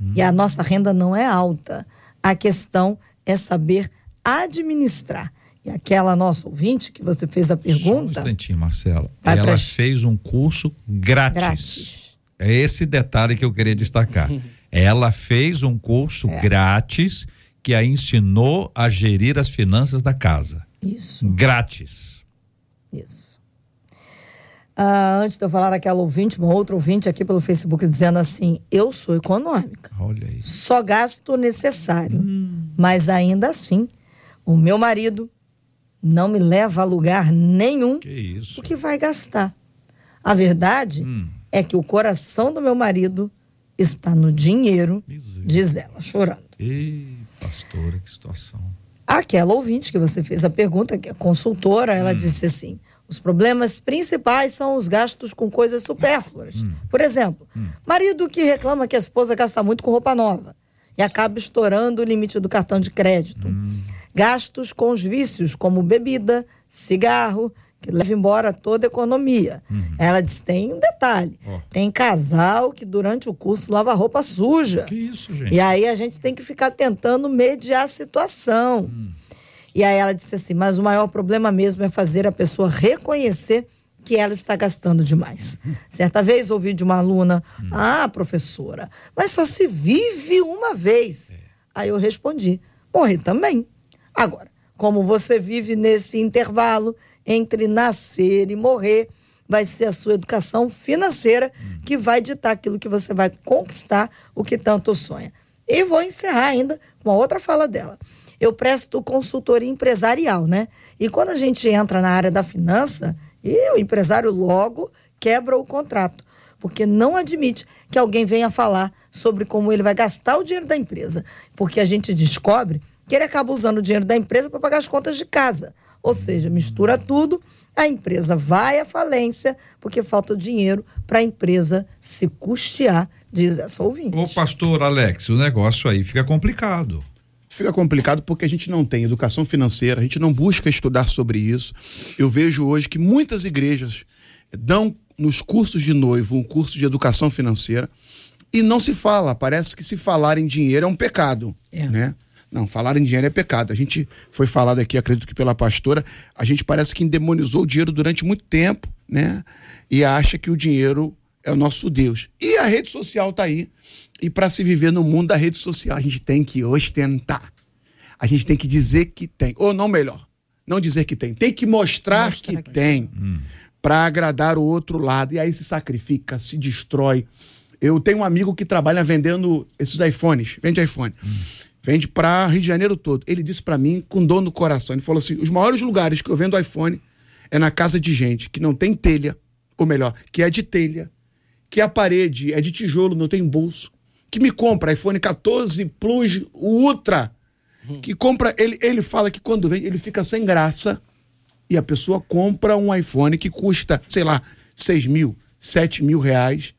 Hum. E a nossa renda não é alta. A questão é saber administrar. E aquela nossa ouvinte que você fez a pergunta. Só um instantinho, Marcela. Ela pra... fez um curso grátis. grátis. É esse detalhe que eu queria destacar. Ela fez um curso é. grátis que a ensinou a gerir as finanças da casa. Isso. Grátis. Isso. Ah, antes de eu falar daquela ouvinte, uma outra ouvinte aqui pelo Facebook dizendo assim: eu sou econômica. Olha isso. Só gasto o necessário. Hum. Mas ainda assim, o meu marido não me leva a lugar nenhum que o que vai gastar. A verdade hum. é que o coração do meu marido está no dinheiro, diz ela, chorando. Ei, pastora, que situação. Aquela ouvinte que você fez a pergunta, que é consultora, ela hum. disse assim: os problemas principais são os gastos com coisas supérfluas. Hum. Por exemplo, hum. marido que reclama que a esposa gasta muito com roupa nova e acaba estourando o limite do cartão de crédito. Hum gastos com os vícios, como bebida, cigarro, que leva embora toda a economia. Uhum. Ela disse: tem um detalhe: oh. tem casal que durante o curso lava roupa suja. Que isso, gente? E aí a gente tem que ficar tentando mediar a situação. Hum. E aí ela disse assim: mas o maior problema mesmo é fazer a pessoa reconhecer que ela está gastando demais. Uhum. Certa vez ouvi de uma aluna: hum. ah, professora, mas só se vive uma vez. É. Aí eu respondi: morrer também. Agora, como você vive nesse intervalo entre nascer e morrer, vai ser a sua educação financeira que vai ditar aquilo que você vai conquistar, o que tanto sonha. E vou encerrar ainda com a outra fala dela. Eu presto consultoria empresarial, né? E quando a gente entra na área da finança, e o empresário logo quebra o contrato. porque não admite que alguém venha falar sobre como ele vai gastar o dinheiro da empresa. Porque a gente descobre que ele acaba usando o dinheiro da empresa para pagar as contas de casa. Ou seja, mistura tudo, a empresa vai à falência porque falta dinheiro para a empresa se custear, diz essa ouvinte. Ô pastor Alex, o negócio aí fica complicado. Fica complicado porque a gente não tem educação financeira, a gente não busca estudar sobre isso. Eu vejo hoje que muitas igrejas dão nos cursos de noivo um curso de educação financeira e não se fala. Parece que se falar em dinheiro é um pecado, é. né? Não, falar em dinheiro é pecado. A gente foi falado aqui, acredito que pela pastora, a gente parece que endemonizou o dinheiro durante muito tempo, né? E acha que o dinheiro é o nosso Deus. E a rede social tá aí. E para se viver no mundo da rede social, a gente tem que ostentar. A gente tem que dizer que tem. Ou não melhor, não dizer que tem. Tem que mostrar, mostrar que, que, tem. Hum. Para agradar o outro lado. E aí se sacrifica, se destrói. Eu tenho um amigo que trabalha vendendo esses iPhones. Vende iPhone. Hum. Vende para Rio de Janeiro todo. Ele disse para mim, com dor no coração, ele falou assim: os maiores lugares que eu vendo iPhone é na casa de gente que não tem telha, ou melhor, que é de telha, que a parede é de tijolo, não tem bolso, que me compra iPhone 14 Plus Ultra, que compra. Ele, ele fala que quando vem, ele fica sem graça e a pessoa compra um iPhone que custa, sei lá, 6 mil, 7 mil reais.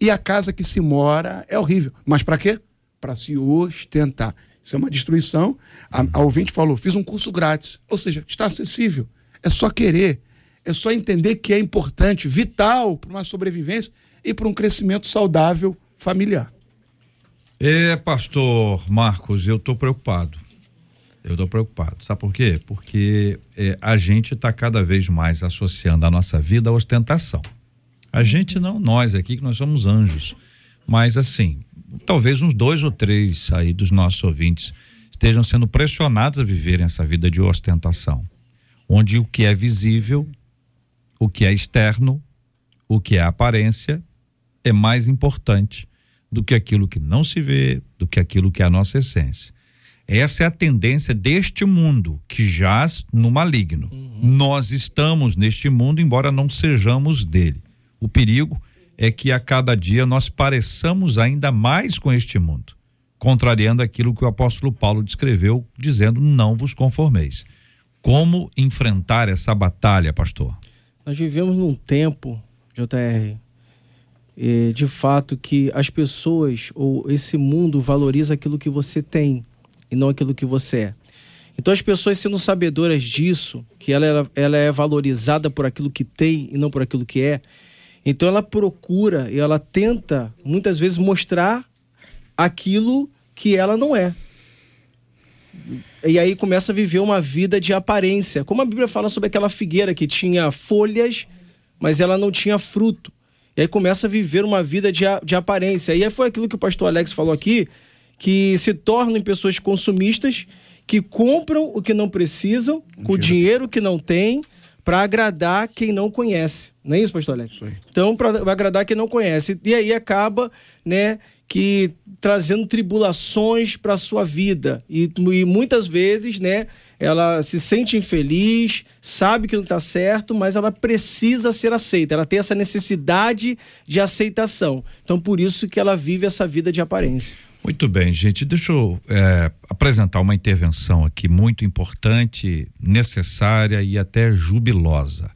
E a casa que se mora é horrível. Mas para quê? Para se ostentar. Isso é uma destruição. A, a ouvinte falou: fiz um curso grátis. Ou seja, está acessível. É só querer. É só entender que é importante, vital para uma sobrevivência e para um crescimento saudável familiar. É, pastor Marcos, eu estou preocupado. Eu estou preocupado. Sabe por quê? Porque é, a gente está cada vez mais associando a nossa vida à ostentação. A gente não, nós aqui, que nós somos anjos. Mas assim, talvez uns dois ou três aí dos nossos ouvintes estejam sendo pressionados a viverem essa vida de ostentação, onde o que é visível, o que é externo, o que é aparência é mais importante do que aquilo que não se vê, do que aquilo que é a nossa essência. Essa é a tendência deste mundo que jaz no maligno. Uhum. Nós estamos neste mundo, embora não sejamos dele. O perigo é que a cada dia nós pareçamos ainda mais com este mundo, contrariando aquilo que o apóstolo Paulo descreveu, dizendo: não vos conformeis. Como enfrentar essa batalha, pastor? Nós vivemos num tempo, JR, é, de fato que as pessoas ou esse mundo valoriza aquilo que você tem e não aquilo que você é. Então as pessoas sendo sabedoras disso, que ela, ela é valorizada por aquilo que tem e não por aquilo que é, então ela procura e ela tenta muitas vezes mostrar aquilo que ela não é. E aí começa a viver uma vida de aparência. Como a Bíblia fala sobre aquela figueira que tinha folhas, mas ela não tinha fruto. E aí começa a viver uma vida de, de aparência. E aí foi aquilo que o pastor Alex falou aqui, que se tornam pessoas consumistas, que compram o que não precisam, com o dinheiro que não têm, para agradar quem não conhece. Não é isso, pastor Alex? Isso então, para agradar quem não conhece. E aí acaba, né, que trazendo tribulações para sua vida. E, e muitas vezes, né, ela se sente infeliz, sabe que não está certo, mas ela precisa ser aceita. Ela tem essa necessidade de aceitação. Então, por isso que ela vive essa vida de aparência. Muito bem, gente. Deixa eu é, apresentar uma intervenção aqui muito importante, necessária e até jubilosa.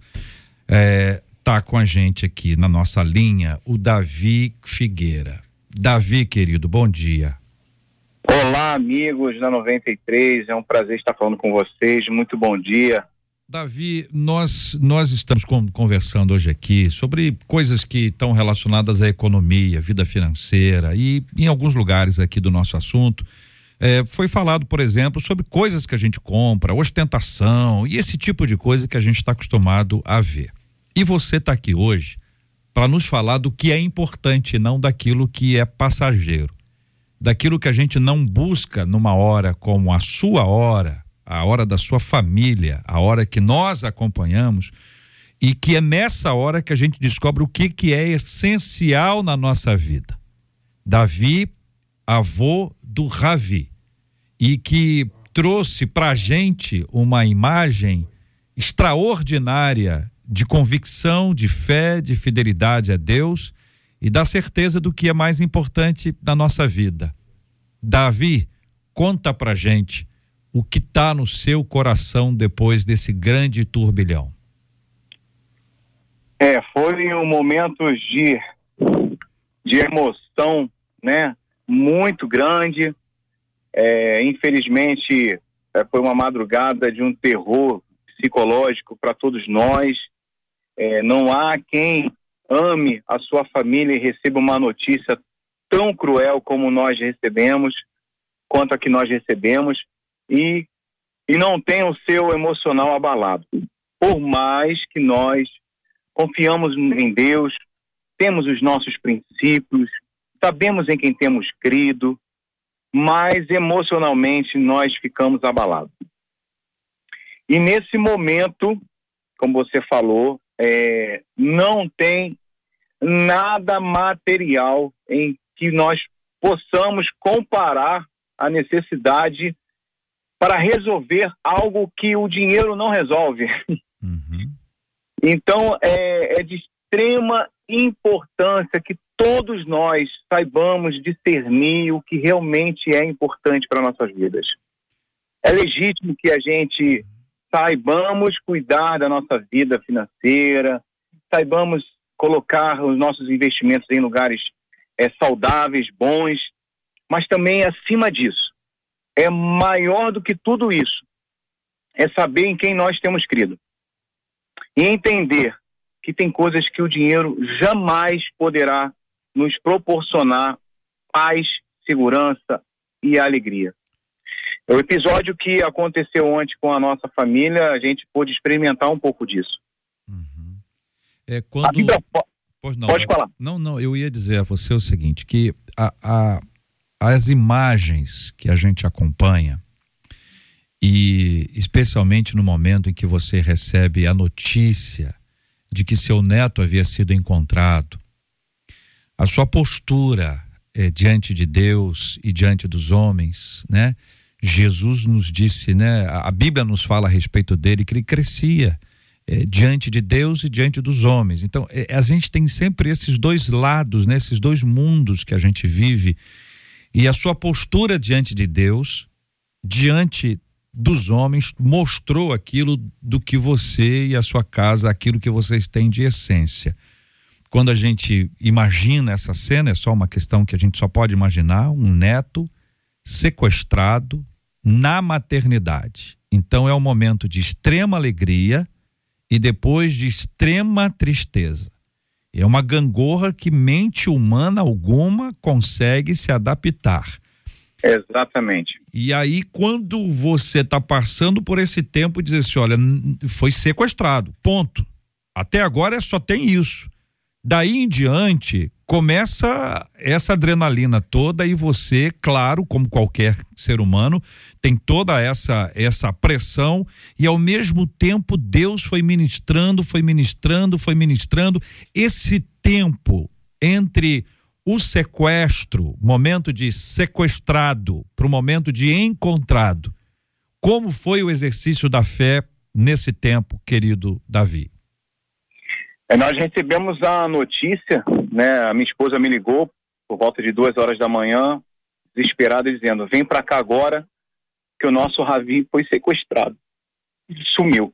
É, tá com a gente aqui na nossa linha o Davi Figueira. Davi, querido, bom dia. Olá, amigos da 93. É um prazer estar falando com vocês. Muito bom dia. Davi, nós nós estamos conversando hoje aqui sobre coisas que estão relacionadas à economia, vida financeira e em alguns lugares aqui do nosso assunto é, foi falado, por exemplo, sobre coisas que a gente compra, ostentação e esse tipo de coisa que a gente está acostumado a ver. E você está aqui hoje para nos falar do que é importante, não daquilo que é passageiro, daquilo que a gente não busca numa hora como a sua hora a hora da sua família, a hora que nós acompanhamos, e que é nessa hora que a gente descobre o que, que é essencial na nossa vida. Davi, avô do Ravi, e que trouxe para a gente uma imagem extraordinária de convicção, de fé, de fidelidade a Deus e dá certeza do que é mais importante na nossa vida. Davi, conta pra gente o que está no seu coração depois desse grande turbilhão. É, foi um momento de, de emoção, né? Muito grande. É, infelizmente, é, foi uma madrugada de um terror psicológico para todos nós. É, não há quem ame a sua família e receba uma notícia tão cruel como nós recebemos, quanto a que nós recebemos, e, e não tenha o seu emocional abalado. Por mais que nós confiamos em Deus, temos os nossos princípios, sabemos em quem temos crido, mas emocionalmente nós ficamos abalados. E nesse momento, como você falou, é, não tem nada material em que nós possamos comparar a necessidade para resolver algo que o dinheiro não resolve. Uhum. Então, é, é de extrema importância que todos nós saibamos discernir o que realmente é importante para nossas vidas. É legítimo que a gente saibamos cuidar da nossa vida financeira, saibamos colocar os nossos investimentos em lugares é, saudáveis, bons, mas também acima disso, é maior do que tudo isso, é saber em quem nós temos crido. E entender que tem coisas que o dinheiro jamais poderá nos proporcionar paz, segurança e alegria. O episódio que aconteceu ontem com a nossa família, a gente pôde experimentar um pouco disso. Uhum. É quando... Vida... Pois não, Pode é- falar. Não, não, eu ia dizer a você o seguinte, que a, a, as imagens que a gente acompanha, e especialmente no momento em que você recebe a notícia de que seu neto havia sido encontrado, a sua postura é, diante de Deus e diante dos homens, né? Jesus nos disse, né? A Bíblia nos fala a respeito dele que ele crescia é, diante de Deus e diante dos homens. Então, é, a gente tem sempre esses dois lados, né? Esses dois mundos que a gente vive e a sua postura diante de Deus, diante dos homens, mostrou aquilo do que você e a sua casa, aquilo que vocês têm de essência. Quando a gente imagina essa cena, é só uma questão que a gente só pode imaginar: um neto sequestrado na maternidade. Então é um momento de extrema alegria e depois de extrema tristeza. É uma gangorra que mente humana alguma consegue se adaptar. Exatamente. E aí, quando você está passando por esse tempo, dizer assim: olha, foi sequestrado, ponto. Até agora só tem isso. Daí em diante, começa essa adrenalina toda e você, claro, como qualquer ser humano, tem toda essa essa pressão e ao mesmo tempo Deus foi ministrando, foi ministrando, foi ministrando esse tempo entre o sequestro, momento de sequestrado para o momento de encontrado. Como foi o exercício da fé nesse tempo, querido Davi? É, nós recebemos a notícia, né? A minha esposa me ligou por volta de duas horas da manhã, desesperada, dizendo: vem para cá agora, que o nosso Ravi foi sequestrado. Sumiu.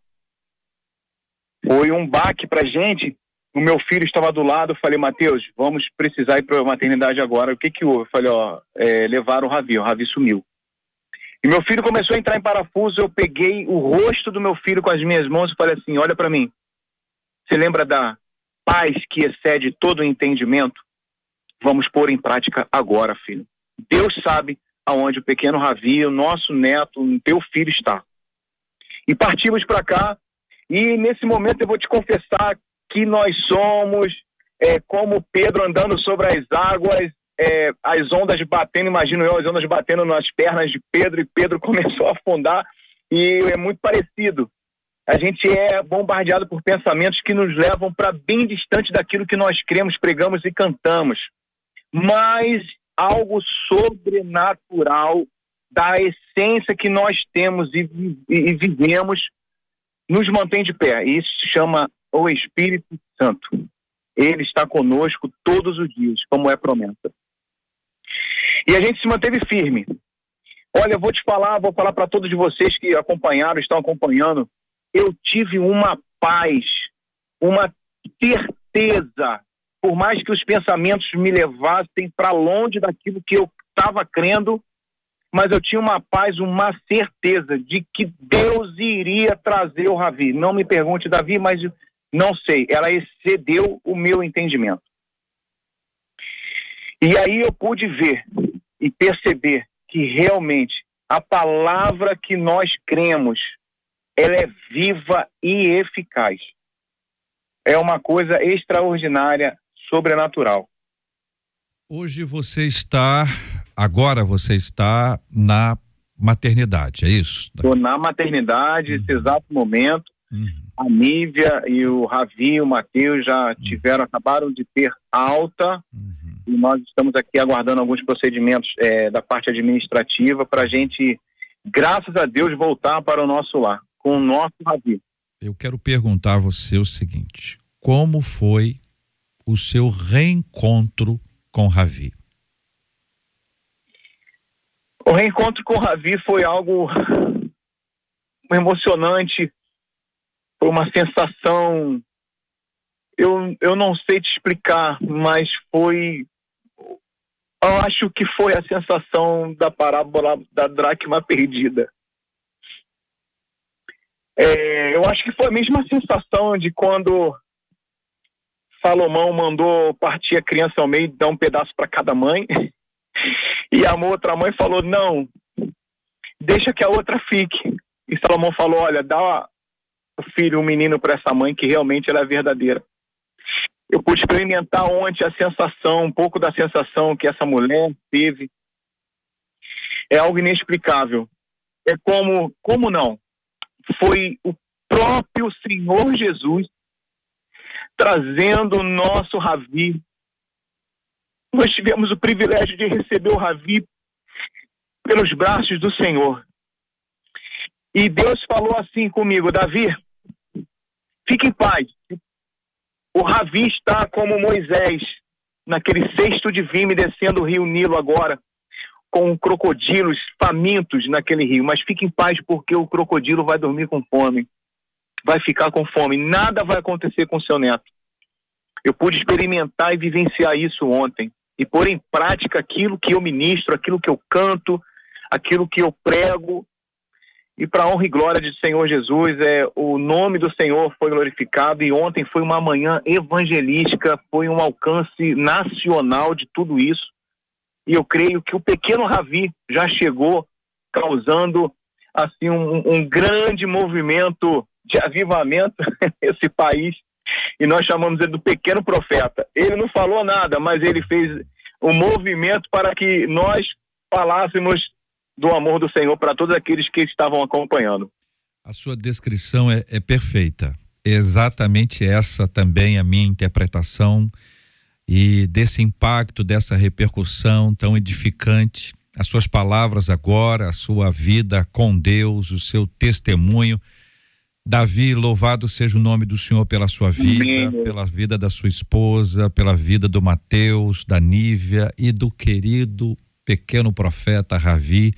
Foi um baque para gente. O meu filho estava do lado. Falei, Mateus, vamos precisar ir para a maternidade agora. O que que houve? Eu falei, ó, é, levaram o Ravi. O Ravi sumiu. E meu filho começou a entrar em parafuso. Eu peguei o rosto do meu filho com as minhas mãos e falei assim: olha para mim. Você lembra da paz que excede todo o entendimento? Vamos pôr em prática agora, filho. Deus sabe aonde o pequeno Ravi, o nosso neto, o teu filho está. E partimos para cá. E nesse momento eu vou te confessar que nós somos é, como Pedro andando sobre as águas, é, as ondas batendo, imagino eu, as ondas batendo nas pernas de Pedro, e Pedro começou a afundar. E é muito parecido a gente é bombardeado por pensamentos que nos levam para bem distante daquilo que nós cremos, pregamos e cantamos. Mas algo sobrenatural da essência que nós temos e, e, e vivemos nos mantém de pé. Isso se chama o Espírito Santo. Ele está conosco todos os dias, como é promessa. E a gente se manteve firme. Olha, eu vou te falar, vou falar para todos vocês que acompanharam, estão acompanhando. Eu tive uma paz, uma certeza, por mais que os pensamentos me levassem para longe daquilo que eu estava crendo, mas eu tinha uma paz, uma certeza de que Deus iria trazer o Ravi. Não me pergunte, Davi, mas não sei. Ela excedeu o meu entendimento. E aí eu pude ver e perceber que realmente a palavra que nós cremos, ela é viva e eficaz. É uma coisa extraordinária, sobrenatural. Hoje você está, agora você está na maternidade, é isso? Estou na maternidade, uhum. nesse exato momento. Uhum. A Nívia e o Ravi, o Matheus já uhum. tiveram, acabaram de ter alta. Uhum e nós estamos aqui aguardando alguns procedimentos é, da parte administrativa para a gente, graças a Deus, voltar para o nosso lar, com o nosso Ravi. Eu quero perguntar a você o seguinte: como foi o seu reencontro com Ravi? O reencontro com Ravi foi algo emocionante, foi uma sensação. Eu, eu não sei te explicar, mas foi eu acho que foi a sensação da parábola da dracma perdida. É, eu acho que foi a mesma sensação de quando Salomão mandou partir a criança ao meio dar um pedaço para cada mãe. E a outra mãe falou: Não, deixa que a outra fique. E Salomão falou: Olha, dá o filho, o um menino para essa mãe que realmente ela é verdadeira eu pude experimentar ontem a sensação, um pouco da sensação que essa mulher teve. É algo inexplicável. É como, como não? Foi o próprio Senhor Jesus trazendo o nosso Ravi. Nós tivemos o privilégio de receber o Ravi pelos braços do Senhor. E Deus falou assim comigo, Davi, fique em paz, o Ravi está como Moisés, naquele de vime descendo o rio Nilo agora, com crocodilos famintos naquele rio. Mas fique em paz, porque o crocodilo vai dormir com fome. Vai ficar com fome. Nada vai acontecer com seu neto. Eu pude experimentar e vivenciar isso ontem. E pôr em prática aquilo que eu ministro, aquilo que eu canto, aquilo que eu prego, e para honra e glória de Senhor Jesus, é, o nome do Senhor foi glorificado e ontem foi uma manhã evangelística, foi um alcance nacional de tudo isso. E eu creio que o pequeno Ravi já chegou causando assim um, um grande movimento de avivamento nesse país. E nós chamamos ele do pequeno profeta. Ele não falou nada, mas ele fez um movimento para que nós falássemos do amor do Senhor para todos aqueles que estavam acompanhando. A sua descrição é, é perfeita. É exatamente essa também a minha interpretação e desse impacto, dessa repercussão tão edificante. As suas palavras agora, a sua vida com Deus, o seu testemunho. Davi, louvado seja o nome do Senhor pela sua vida, Amém. pela vida da sua esposa, pela vida do Mateus, da Nívia e do querido pequeno profeta Ravi.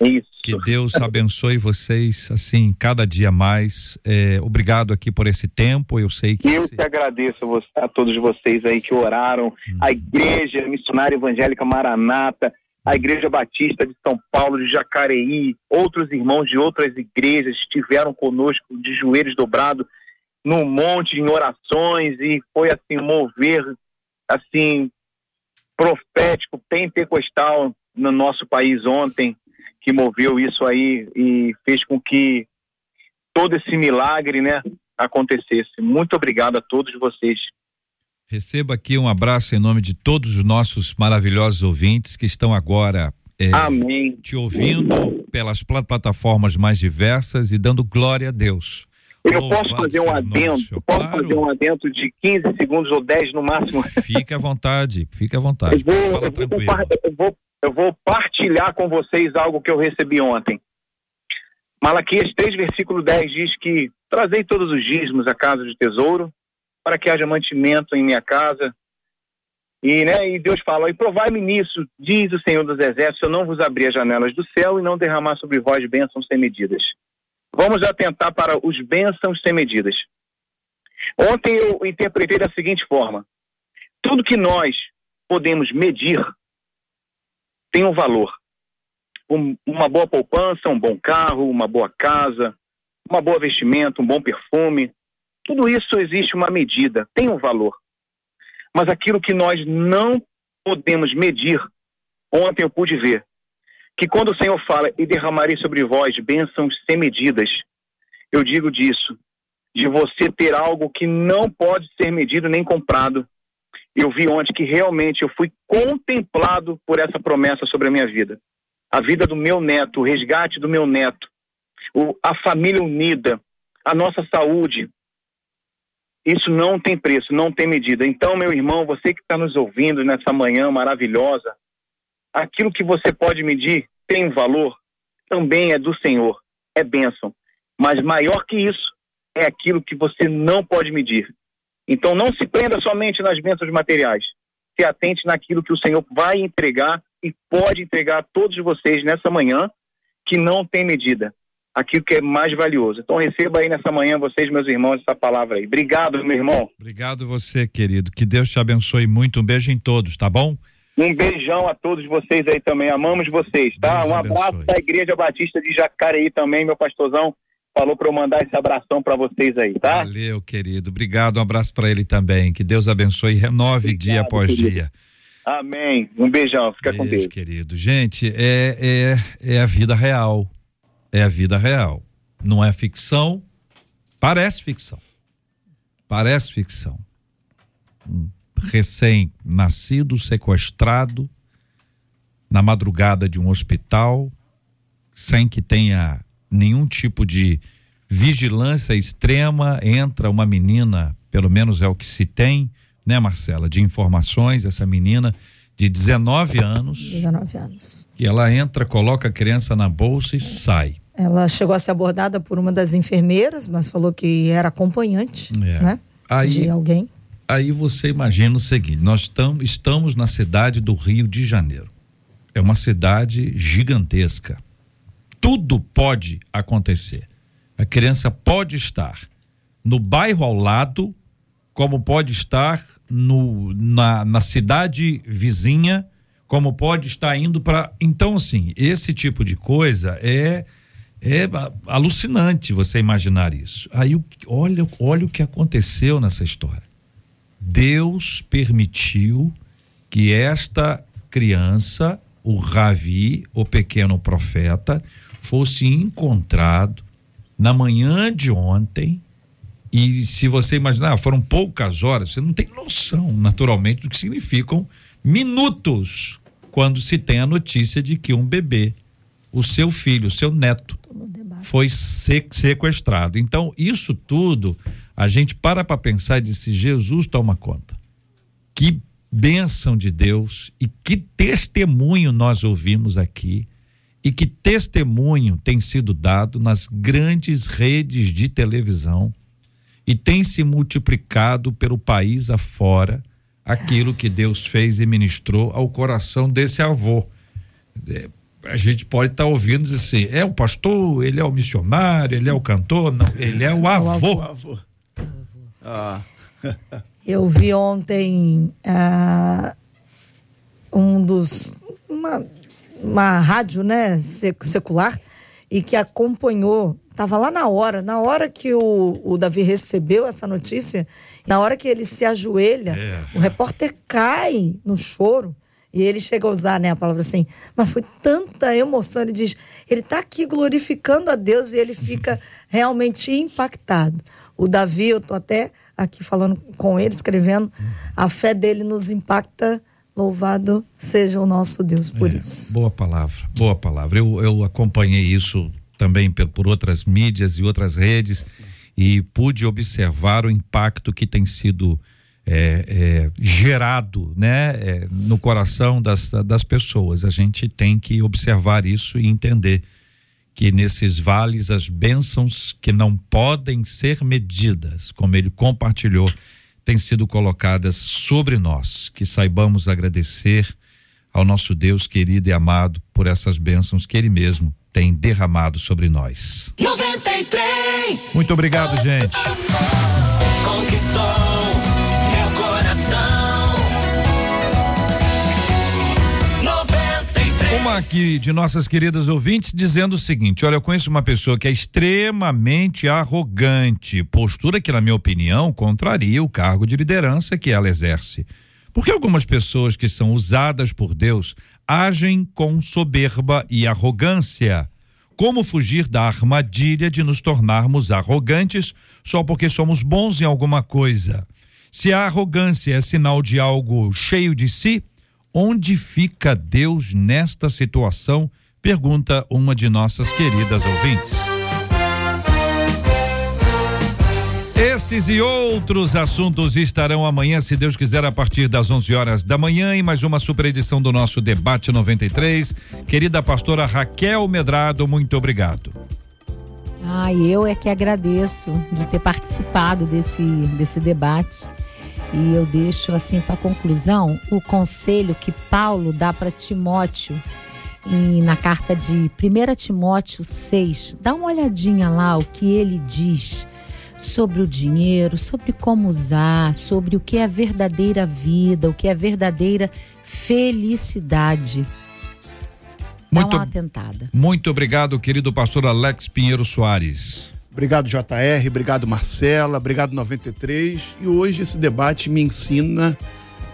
Isso. Que Deus abençoe vocês assim cada dia mais. É, obrigado aqui por esse tempo. Eu sei que eu esse... que agradeço a todos vocês aí que oraram, hum. a Igreja Missionária Evangélica Maranata, a Igreja Batista de São Paulo de Jacareí, outros irmãos de outras igrejas estiveram conosco de joelhos dobrados no monte em orações e foi assim mover assim profético pentecostal no nosso país ontem, que moveu isso aí e fez com que todo esse milagre, né, acontecesse. Muito obrigado a todos vocês. Receba aqui um abraço em nome de todos os nossos maravilhosos ouvintes que estão agora é, te ouvindo pelas plataformas mais diversas e dando glória a Deus. Eu posso fazer um adendo, posso claro. fazer um adendo de 15 segundos ou 10 no máximo. Fique à vontade, fique à vontade. Eu vou, eu vou, eu, vou, eu vou partilhar com vocês algo que eu recebi ontem. Malaquias 3, versículo 10 diz que trazei todos os dízimos à casa de tesouro, para que haja mantimento em minha casa. E, né, e Deus fala, e provai-me nisso, diz o Senhor dos Exércitos, eu não vos abrir as janelas do céu e não derramar sobre vós bênçãos sem medidas. Vamos atentar para os bênçãos sem medidas. Ontem eu interpretei da seguinte forma: tudo que nós podemos medir tem um valor. Um, uma boa poupança, um bom carro, uma boa casa, uma boa vestimenta, um bom perfume. Tudo isso existe uma medida, tem um valor. Mas aquilo que nós não podemos medir, ontem eu pude ver que quando o Senhor fala e derramarei sobre vós bênçãos sem medidas, eu digo disso, de você ter algo que não pode ser medido nem comprado. Eu vi ontem que realmente eu fui contemplado por essa promessa sobre a minha vida. A vida do meu neto, o resgate do meu neto, o, a família unida, a nossa saúde. Isso não tem preço, não tem medida. Então, meu irmão, você que está nos ouvindo nessa manhã maravilhosa, aquilo que você pode medir tem valor, também é do Senhor, é bênção. Mas maior que isso é aquilo que você não pode medir. Então não se prenda somente nas bênçãos materiais. Se atente naquilo que o Senhor vai entregar e pode entregar a todos vocês nessa manhã, que não tem medida. Aquilo que é mais valioso. Então receba aí nessa manhã, vocês, meus irmãos, essa palavra aí. Obrigado, meu irmão. Obrigado você, querido. Que Deus te abençoe muito. Um beijo em todos, tá bom? Um beijão a todos vocês aí também. Amamos vocês, tá? Deus um abraço abençoe. da Igreja Batista de Jacareí também, meu pastorzão. Falou para eu mandar esse abração para vocês aí, tá? Valeu, querido. Obrigado. Um abraço para ele também. Que Deus abençoe e renove Obrigado, dia após querido. dia. Amém. Um beijão. Fica Beijo, com Deus. querido. Gente, é, é, é a vida real. É a vida real. Não é ficção. Parece ficção. Parece ficção. Hum recém-nascido sequestrado na madrugada de um hospital, sem que tenha nenhum tipo de vigilância extrema, entra uma menina, pelo menos é o que se tem, né, Marcela, de informações, essa menina de 19 anos. 19 anos. E ela entra, coloca a criança na bolsa e sai. Ela chegou a ser abordada por uma das enfermeiras, mas falou que era acompanhante, é. né? Aí, de alguém aí você imagina o seguinte: nós tam, estamos na cidade do Rio de Janeiro. É uma cidade gigantesca. Tudo pode acontecer. A criança pode estar no bairro ao lado, como pode estar no, na, na cidade vizinha, como pode estar indo para. Então, assim, esse tipo de coisa é. É alucinante você imaginar isso. Aí olha, olha o que aconteceu nessa história. Deus permitiu que esta criança, o Ravi, o pequeno profeta, fosse encontrado na manhã de ontem. E se você imaginar, foram poucas horas, você não tem noção, naturalmente, do que significam minutos quando se tem a notícia de que um bebê, o seu filho, o seu neto, foi sequestrado. Então, isso tudo a gente para para pensar e diz: Jesus toma conta, que bênção de Deus e que testemunho nós ouvimos aqui e que testemunho tem sido dado nas grandes redes de televisão e tem se multiplicado pelo país afora aquilo que Deus fez e ministrou ao coração desse avô. É, a gente pode estar tá ouvindo dizer assim, é o pastor, ele é o missionário, ele é o cantor, não, ele é o avô. O avô. Ah. Eu vi ontem uh, um dos. Uma, uma rádio, né, secular, e que acompanhou, estava lá na hora, na hora que o, o Davi recebeu essa notícia, na hora que ele se ajoelha, é. o repórter cai no choro. E ele chega a usar né, a palavra assim, mas foi tanta emoção. Ele diz, ele está aqui glorificando a Deus e ele fica realmente impactado. O Davi, eu tô até aqui falando com ele, escrevendo, a fé dele nos impacta. Louvado seja o nosso Deus por é, isso. Boa palavra, boa palavra. Eu, eu acompanhei isso também por, por outras mídias e outras redes e pude observar o impacto que tem sido é, é, gerado né, é, no coração das, das pessoas. A gente tem que observar isso e entender que nesses vales as bênçãos que não podem ser medidas, como ele compartilhou, têm sido colocadas sobre nós. Que saibamos agradecer ao nosso Deus querido e amado por essas bênçãos que Ele mesmo tem derramado sobre nós. 93. Muito obrigado, gente. Conquistou Uma aqui de nossas queridas ouvintes dizendo o seguinte: olha, eu conheço uma pessoa que é extremamente arrogante, postura que, na minha opinião, contraria o cargo de liderança que ela exerce. Porque algumas pessoas que são usadas por Deus agem com soberba e arrogância. Como fugir da armadilha de nos tornarmos arrogantes só porque somos bons em alguma coisa? Se a arrogância é sinal de algo cheio de si, onde fica Deus nesta situação? Pergunta uma de nossas queridas ouvintes. Esses e outros assuntos estarão amanhã, se Deus quiser, a partir das 11 horas da manhã, em mais uma super edição do nosso Debate 93. Querida pastora Raquel Medrado, muito obrigado. Ah, eu é que agradeço de ter participado desse, desse debate. E eu deixo assim para conclusão o conselho que Paulo dá para Timóteo e na carta de 1 Timóteo 6. Dá uma olhadinha lá o que ele diz sobre o dinheiro, sobre como usar, sobre o que é verdadeira vida, o que é verdadeira felicidade. Dá Muito, uma atentada. muito obrigado, querido pastor Alex Pinheiro Soares. Obrigado, JR. Obrigado, Marcela. Obrigado, 93. E hoje esse debate me ensina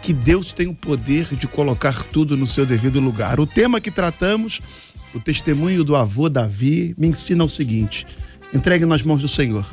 que Deus tem o poder de colocar tudo no seu devido lugar. O tema que tratamos, o testemunho do avô Davi, me ensina o seguinte: entregue nas mãos do Senhor.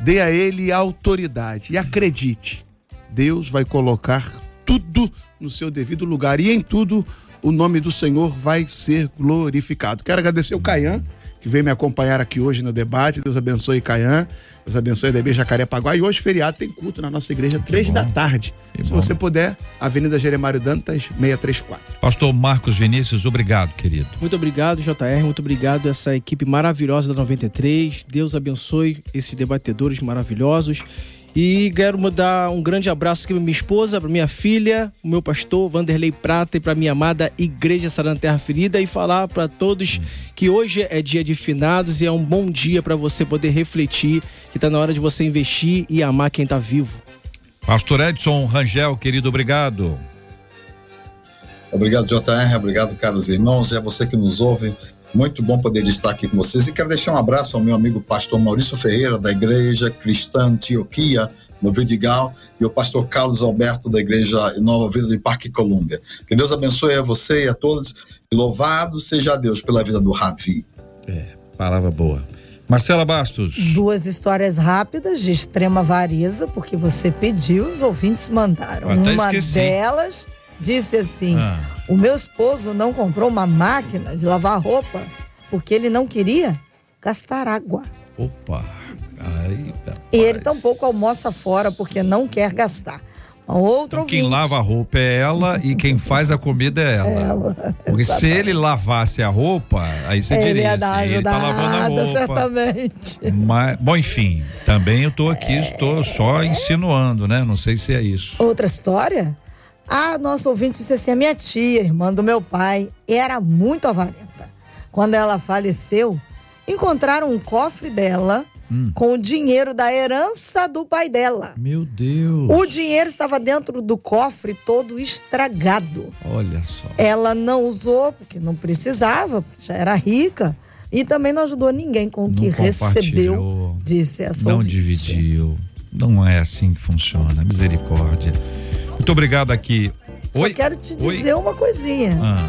Dê a ele autoridade e acredite, Deus vai colocar tudo no seu devido lugar e em tudo o nome do Senhor vai ser glorificado. Quero agradecer o Caian, que veio me acompanhar aqui hoje no debate. Deus abençoe Caian, Deus abençoe a DB Jacarepaguá. E hoje, feriado, tem culto na nossa igreja, três da tarde. Que Se bom. você puder, Avenida Jeremário Dantas, 634. Pastor Marcos Vinícius, obrigado, querido. Muito obrigado, JR. Muito obrigado a essa equipe maravilhosa da 93. Deus abençoe esses debatedores maravilhosos. E quero mandar um grande abraço aqui para minha esposa, para minha filha, o meu pastor Vanderlei Prata e para minha amada Igreja Sarana Terra Ferida e falar para todos que hoje é dia de finados e é um bom dia para você poder refletir que está na hora de você investir e amar quem está vivo. Pastor Edson Rangel, querido, obrigado. Obrigado, JR. Obrigado, caros irmãos. E a você que nos ouve. Muito bom poder estar aqui com vocês. E quero deixar um abraço ao meu amigo pastor Maurício Ferreira, da Igreja Cristã Antioquia, no Vidigal, e o pastor Carlos Alberto, da Igreja Nova Vida de Parque Colômbia. Que Deus abençoe a você e a todos. E louvado seja Deus pela vida do Ravi. Palavra boa. Marcela Bastos. Duas histórias rápidas de extrema avareza, porque você pediu, os ouvintes mandaram. Uma esqueci. delas disse assim: Ah. O meu esposo não comprou uma máquina de lavar roupa porque ele não queria gastar água. Opa. Aí, E ele tampouco almoça fora porque não quer gastar. Uma outra Então, quem ouvinte- lava a roupa é ela e quem faz a comida é ela. Ela. Porque se ele lavasse a roupa, aí você ele diria assim, ele tá lavando a roupa. certamente. Mas, bom, enfim, também eu tô aqui, estou só insinuando, né? Não sei se é isso. Outra história? A nossa ouvinte disse assim: a minha tia, irmã do meu pai, era muito avarenta. Quando ela faleceu, encontraram um cofre dela Hum. com o dinheiro da herança do pai dela. Meu Deus. O dinheiro estava dentro do cofre todo estragado. Olha só. Ela não usou porque não precisava, já era rica. E também não ajudou ninguém com o Não que recebeu, disse essa Não ouvinte. dividiu. Não é assim que funciona. Misericórdia. Muito obrigado aqui. Só Oi. quero te Oi. dizer uma coisinha. Ah,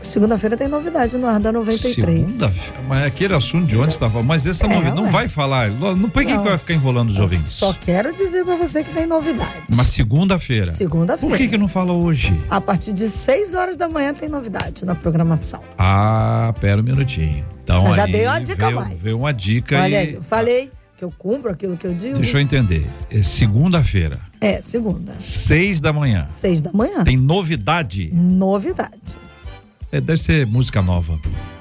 Segunda-feira tem novidade no ar da 93. segunda, mas aquele assunto de onde estava, mas essa É, novidade não vai falar. Não, por que, que vai ficar enrolando os Eu ouvintes? Só quero dizer pra você que tem novidade. Mas segunda-feira. Segunda-feira. Por que que não fala hoje? A partir de 6 horas da manhã tem novidade na programação. Ah, pera um minutinho. Então Eu já aí dei uma dica a veio, mais. veio uma dica Olha aí. aí, falei que eu cumpro aquilo que eu digo. Deixa eu entender. É segunda-feira, É, segunda. seis da manhã. 6 da manhã. Tem novidade? Novidade. É, deve ser música nova.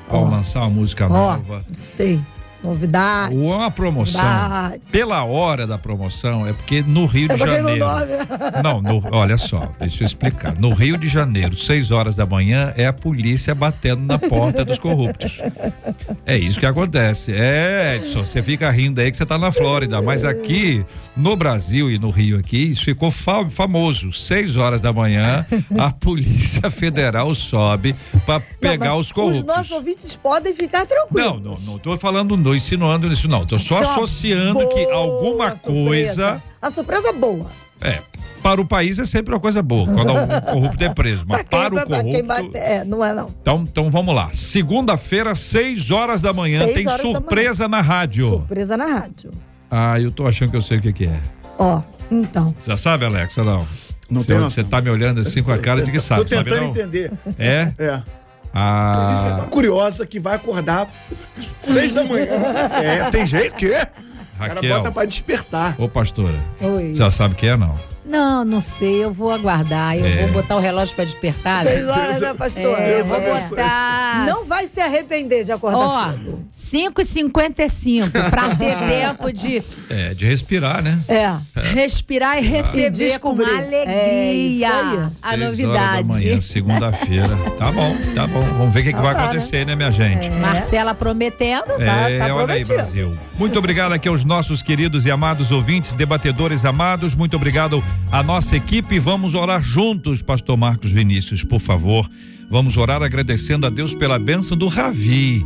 Ao Ó. lançar uma música Ó, nova. não sei. Novidade. Uma promoção. Novidade. Pela hora da promoção, é porque no Rio de É não Janeiro. dorme. Não, no- olha só, deixa eu explicar. No Rio de Janeiro, 6 horas da manhã, é a polícia batendo na porta dos corruptos. É isso que acontece. É, Edson, você fica rindo aí que você tá na Flórida, mas aqui no Brasil e no Rio aqui, isso ficou fa- famoso. 6 horas da manhã, a Polícia Federal sobe para pegar Não, os corruptos. Os nossos ouvintes podem ficar tranquilos. Não, não, não tô falando, não insinuando isso, não. Tô só Só associando que boa alguma surpresa. coisa. A surpresa boa. É, para o país é sempre uma coisa boa, quando algum corrupto é preso. Mas para o pra quem corrupto. bate, é, não é não. Então, então vamos lá. Segunda-feira, 6 horas da manhã, Seis tem horas da surpresa na rádio. Surpresa na rádio. Ah, eu tô achando que eu sei o que, que é. Ó, então. Já sabe, Alexa, não? Não Você- tenho Você tá me olhando assim com a cara de que sabe, Tô sabe tentando não? entender. É? É. Ah, Curiosa que vai acordar seis da manhã. É, tem jeito que? O cara Raquel. bota pra despertar. ô pastora, Oi. você já sabe o que é, não? Não, não sei, eu vou aguardar. Eu É. vou botar o relógio pra despertar. Seis horas, né, pastor? É, eu vou É. botar. Não vai se arrepender de acordar Ó, cedo. 5h55, pra ter tempo de É, de respirar, né? É. respirar e receber com descobrir. É isso alegria aí. a Seis horas da novidade. manhã, segunda-feira. Tá bom, tá bom. Vamos ver o que, que vai Tá, né? acontecer, né, minha gente? Marcela prometendo. Tá- É, tá olha aí. Brasil. Muito obrigado aqui aos nossos queridos e amados ouvintes, debatedores amados. Muito obrigado à nossa equipe. Vamos orar juntos, Pastor Marcos Vinícius, por favor. Vamos orar agradecendo a Deus pela bênção do Ravi.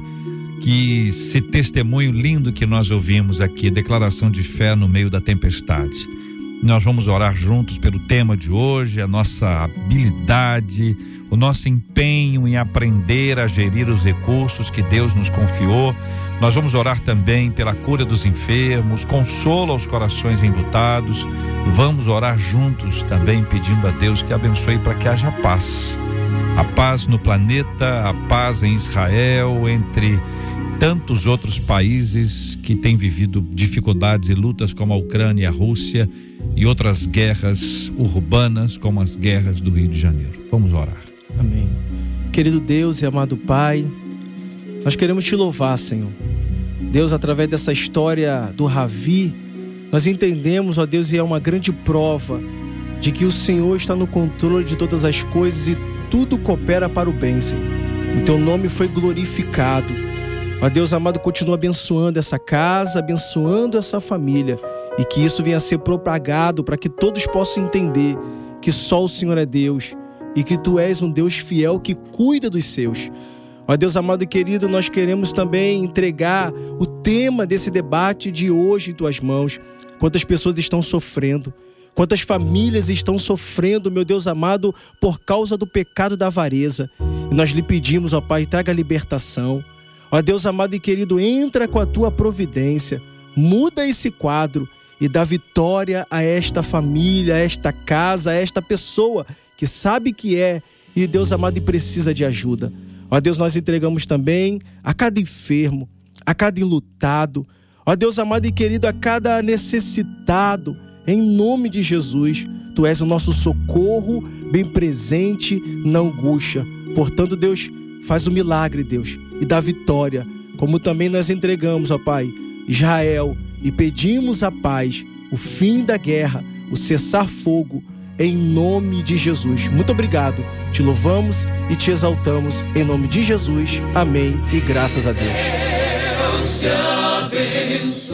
Que esse testemunho lindo que nós ouvimos aqui, declaração de fé no meio da tempestade. Nós vamos orar juntos pelo tema de hoje, a nossa habilidade, o nosso empenho em aprender a gerir os recursos que Deus nos confiou. Nós vamos orar também pela cura dos enfermos, consolo aos corações enlutados. Vamos orar juntos também pedindo a Deus que abençoe para que haja paz. A paz no planeta, a paz em Israel, entre tantos outros países que têm vivido dificuldades e lutas como a Ucrânia a Rússia e outras guerras urbanas como as guerras do Rio de Janeiro. Vamos orar. Amém. Querido Deus e amado Pai, nós queremos te louvar, Senhor. Deus, através dessa história do Ravi, nós entendemos, ó Deus, e é uma grande prova de que o Senhor está no controle de todas as coisas e tudo coopera para o bem, Senhor. O teu nome foi glorificado. Ó Deus amado, continua abençoando essa casa, abençoando essa família e que isso venha a ser propagado para que todos possam entender que só o Senhor é Deus e que tu és um Deus fiel que cuida dos seus. Ó Deus amado e querido, nós queremos também entregar o tema desse debate de hoje em tuas mãos. Quantas pessoas estão sofrendo, quantas famílias estão sofrendo, meu Deus amado, por causa do pecado da avareza. E nós lhe pedimos, ó Pai, traga libertação. Ó Deus amado e querido, entra com a tua providência, muda esse quadro e dá vitória a esta família, a esta casa, a esta pessoa que sabe que é e Deus amado e precisa de ajuda. Ó Deus, nós entregamos também a cada enfermo, a cada enlutado, ó Deus amado e querido, a cada necessitado, em nome de Jesus. Tu és o nosso socorro bem presente na angústia. Portanto, Deus, faz o milagre, Deus, e dá vitória, como também nós entregamos, ó Pai, Israel e pedimos a paz, o fim da guerra, o cessar-fogo, em nome de Jesus. Muito obrigado. Te louvamos e te exaltamos em nome de Jesus. Amém e graças a Deus. Deus te abençoe.